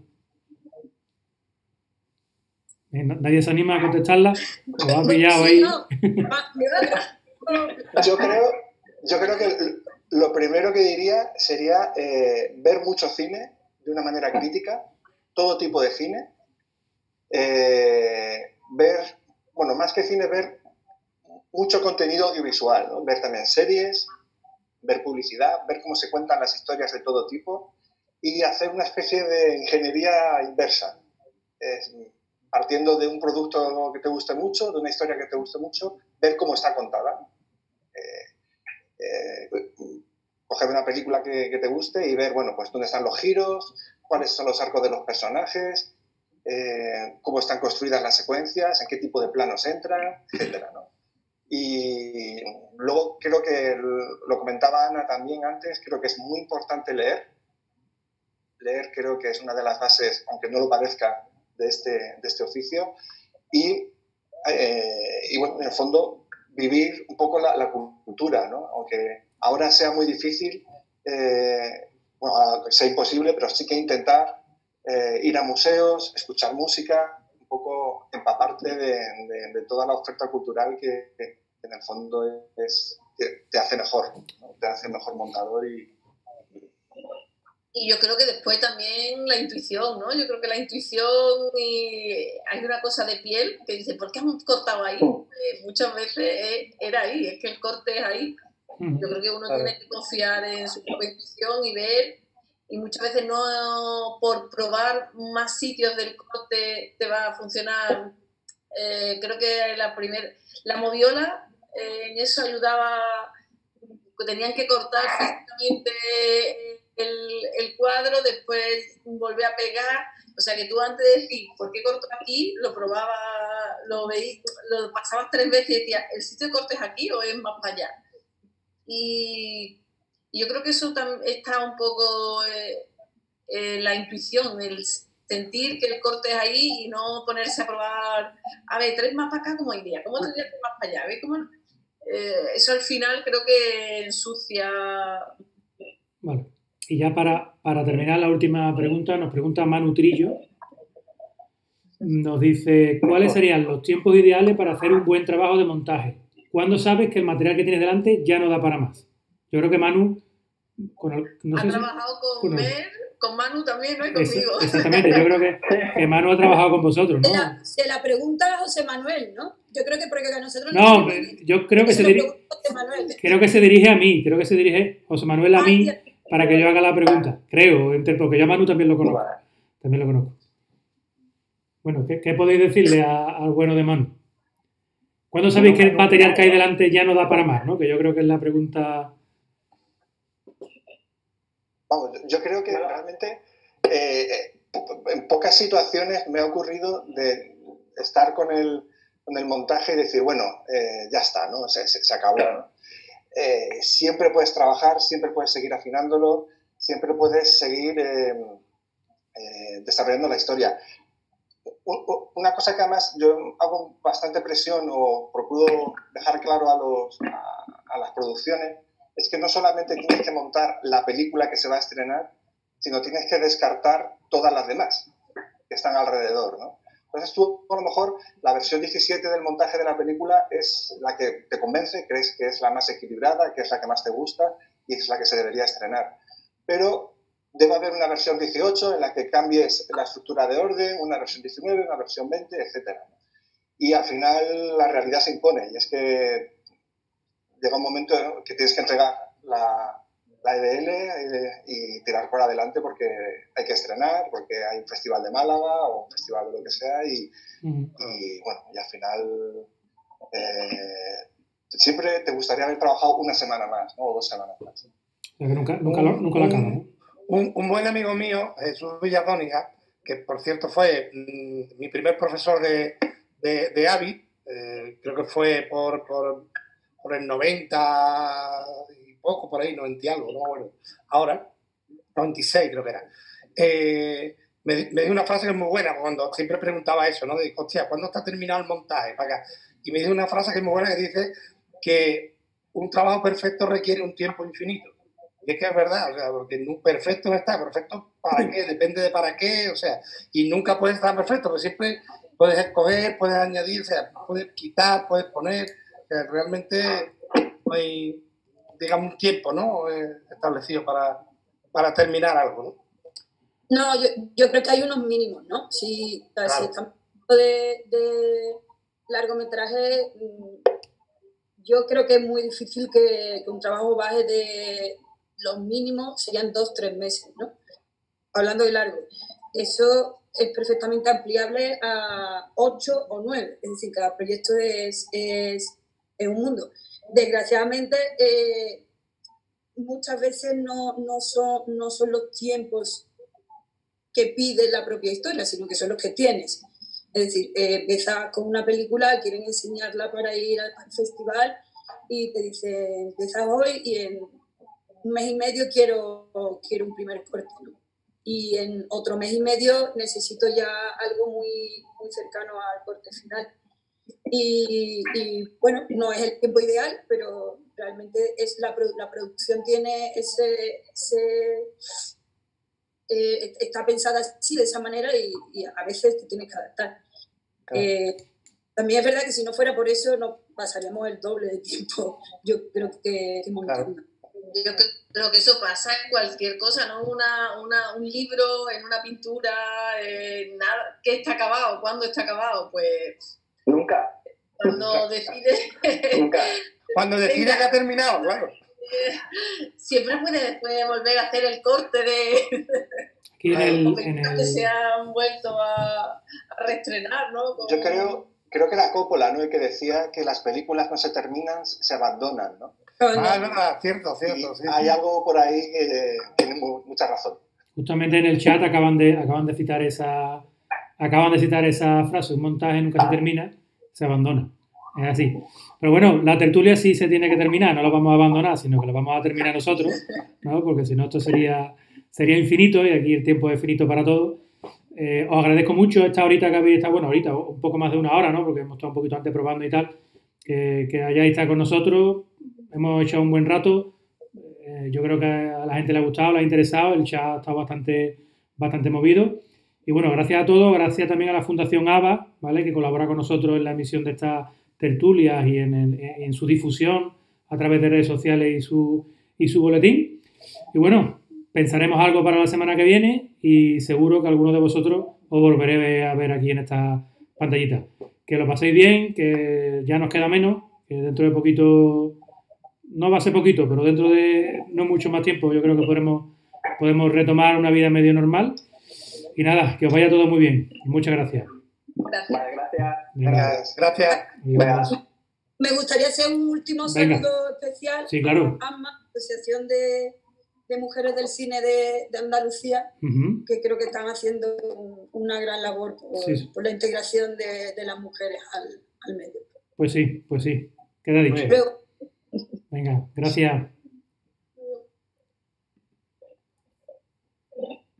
Eh, nadie se anima a contestarla. Lo ha pillado ahí. Yo creo, yo creo que lo primero que diría sería eh, ver mucho cine de una manera crítica, todo tipo de cine. Eh, ver, bueno, más que cine, ver mucho contenido audiovisual, ver también series, ver publicidad, ver cómo se cuentan las historias de todo tipo y hacer una especie de ingeniería inversa. partiendo de un producto que te guste mucho, de una historia que te guste mucho, ver cómo está contada. Eh, eh, coger una película que, te guste y ver, bueno, pues dónde están los giros, cuáles son los arcos de los personajes, eh, cómo están construidas las secuencias, en qué tipo de planos entran, etcétera, ¿no? Y luego creo que lo comentaba Ana también antes, creo que es muy importante leer. Leer creo que es una de las bases, aunque no lo parezca, de este, de este oficio. Y, eh, y bueno, en el fondo, vivir un poco la, la cultura, ¿no? Aunque ahora sea muy difícil, eh, bueno, sea imposible, pero sí que intentar eh, ir a museos, escuchar música, poco empaparte de, toda la oferta cultural que, en el fondo es, te, hace mejor, te hace mejor montador y, y yo creo que después también la intuición, ¿no? Yo creo que la intuición y hay una cosa de piel que dice, ¿por qué hemos cortado ahí? Eh, muchas veces era ahí, es que el corte es ahí. Yo creo que uno tiene que confiar en su propia intuición y ver, y muchas veces no por probar más sitios del corte te va a funcionar. Eh, creo que la primera, la moviola eh, en eso ayudaba, tenían que cortar físicamente el, cuadro, después volví a pegar. O sea que tú antes de decir, ¿por qué corto aquí? Lo probaba, lo veí, lo pasabas tres veces y decías, ¿el sitio de corte es aquí o es más para allá? Y, yo creo que eso está un poco eh, eh, la intuición, el sentir que el corte es ahí y no ponerse a probar, a ver, tres más para acá, ¿cómo iría? ¿Cómo tendría ir más para allá? Eh, eso al final creo que ensucia. Vale. Y ya para, terminar la última pregunta, nos pregunta Manu Trillo. Nos dice, ¿cuáles serían los tiempos ideales para hacer un buen trabajo de montaje? ¿Cuándo sabes que el material que tienes delante ya no da para más? Yo creo que Manu... ha trabajado con, Mer, con Manu también, ¿no? Y conmigo. exactamente, yo creo que, Manu ha trabajado con vosotros, ¿no? Se la, pregunta a José Manuel, ¿no? Yo creo que porque a nosotros... No, yo creo que, se dirige, creo que se dirige a mí, creo que se dirige José Manuel a mí para que yo haga la pregunta. Creo, porque yo a Manu también lo conozco. También lo conozco. Bueno, ¿qué, podéis decirle al bueno de Manu? ¿Cuándo sabéis que el material que hay delante ya no da para más? ¿no? Que yo creo que es la pregunta. Vamos, yo creo que realmente eh, en pocas situaciones me ha ocurrido de estar con el, con el montaje y decir, bueno, eh, ya está, ¿no? Se, se, acabó. Eh, siempre puedes trabajar, siempre puedes seguir afinándolo, siempre puedes seguir eh, eh, desarrollando la historia. Una cosa que además yo hago bastante presión o procuro dejar claro a, los, a, las producciones es que no solamente tienes que montar la película que se va a estrenar, sino tienes que descartar todas las demás que están alrededor. ¿no? Entonces tú, a lo mejor, la versión 17 del montaje de la película es la que te convence, crees que es la más equilibrada, que es la que más te gusta y es la que se debería estrenar. Pero debe haber una versión 18 en la que cambies la estructura de orden, una versión 19, una versión 20, etc. Y al final la realidad se impone y es que llega un momento que tienes que entregar la, la EDL eh, y tirar por adelante porque hay que estrenar, porque hay un festival de Málaga o un festival de lo que sea y, bueno, y al final eh, siempre te gustaría haber trabajado una semana más o dos semanas más. nunca, nunca, lo, nunca acaba, un, un, buen amigo mío, Jesús Villadóniga, que por cierto fue mm, mi primer profesor de, de, de AVI, eh, creo que fue por, por, por el 90 poco por ahí, 90 y algo, no bueno, ahora, 96 creo que era. Eh, me, me, una frase que es muy buena cuando siempre preguntaba eso, ¿no? De, hostia, ¿cuándo está terminado el montaje? Para? Y me dio una frase que es muy buena que dice que un trabajo perfecto requiere un tiempo infinito. Y es que es verdad, o sea, porque perfecto no está, perfecto para qué, depende de para qué, o sea, y nunca puede estar perfecto, porque siempre puedes escoger, puedes añadir, o sea, puedes quitar, puedes poner, sea, realmente no hay, digamos, un tiempo ¿no? Eh, establecido para, para, terminar algo. ¿no? No, yo, yo, creo que hay unos mínimos, ¿no? Si, estamos de, de largometraje, mm, yo creo que es muy difícil que, que, un trabajo baje de los mínimos, serían dos, tres meses, ¿no? Hablando de largo. Eso es perfectamente ampliable a ocho o nueve, es decir, cada proyecto es, es, es un mundo desgraciadamente, eh, muchas veces no, no, son, no son los tiempos que pide la propia historia, sino que son los que tienes. Es decir, eh, con una película, quieren enseñarla para ir al, festival y te dicen, empiezas hoy y en un mes y medio quiero, quiero un primer corte. Y en otro mes y medio necesito ya algo muy, muy cercano al corte final. Y, bueno, no es el tiempo ideal, pero realmente es la, la producción tiene ese, eh, está pensada así, de esa manera, y, a veces te tienes que adaptar. Eh, también es verdad que si no fuera por eso, no pasaríamos el doble de tiempo. Yo creo que, que yo creo que eso pasa en cualquier cosa, ¿no? Una, una, un libro, en una pintura, eh, nada, ¿qué está acabado? ¿Cuándo está acabado? Pues... Nunca. Cuando decide... Nunca. Cuando decide que ha terminado, claro. Siempre puede después volver a hacer el corte de... Aquí en el, en el... que se han vuelto a, a reestrenar, ¿no? Yo creo, creo que la Coppola, ¿no? El que decía que las películas no se terminan, se abandonan, ¿no? Ah, es verdad, cierto, cierto. hay algo por ahí que tiene mucha razón. Justamente en el chat acaban de, acaban de citar esa acaban de citar esa frase, un montaje nunca se termina, se abandona. Es así. Pero bueno, la tertulia sí se tiene que terminar, no la vamos a abandonar, sino que la vamos a terminar nosotros, ¿no? porque si no esto sería, sería infinito y aquí el tiempo es finito para todos. Eh, os agradezco mucho esta horita que habéis estado, bueno, ahorita un poco más de una hora, ¿no? porque hemos estado un poquito antes probando y tal, que, que hayáis estado con nosotros, hemos hecho un buen rato. Eh, yo creo que a la gente le ha gustado, le ha interesado, el chat ha estado bastante, bastante movido. Y bueno, gracias a todos, gracias también a la Fundación ABA, ¿vale? que colabora con nosotros en la emisión de estas tertulias y en, su difusión a través de redes sociales y su, y su boletín. Y bueno, pensaremos algo para la semana que viene y seguro que alguno de vosotros os volveré a ver aquí en esta pantallita. Que lo paséis bien, que ya nos queda menos, que dentro de poquito no va a ser poquito, pero dentro de no mucho más tiempo yo creo que podemos, podemos retomar una vida medio normal. Y nada, que os vaya todo muy bien. Muchas gracias. Gracias. Gracias. Me gustaría hacer un último saludo especial sí, claro. a AMA, Asociación de, Mujeres del Cine de, Andalucía, que creo que están haciendo una gran labor por, la integración de, las mujeres al, medio. Pues sí, pues sí, queda dicho. Venga, gracias.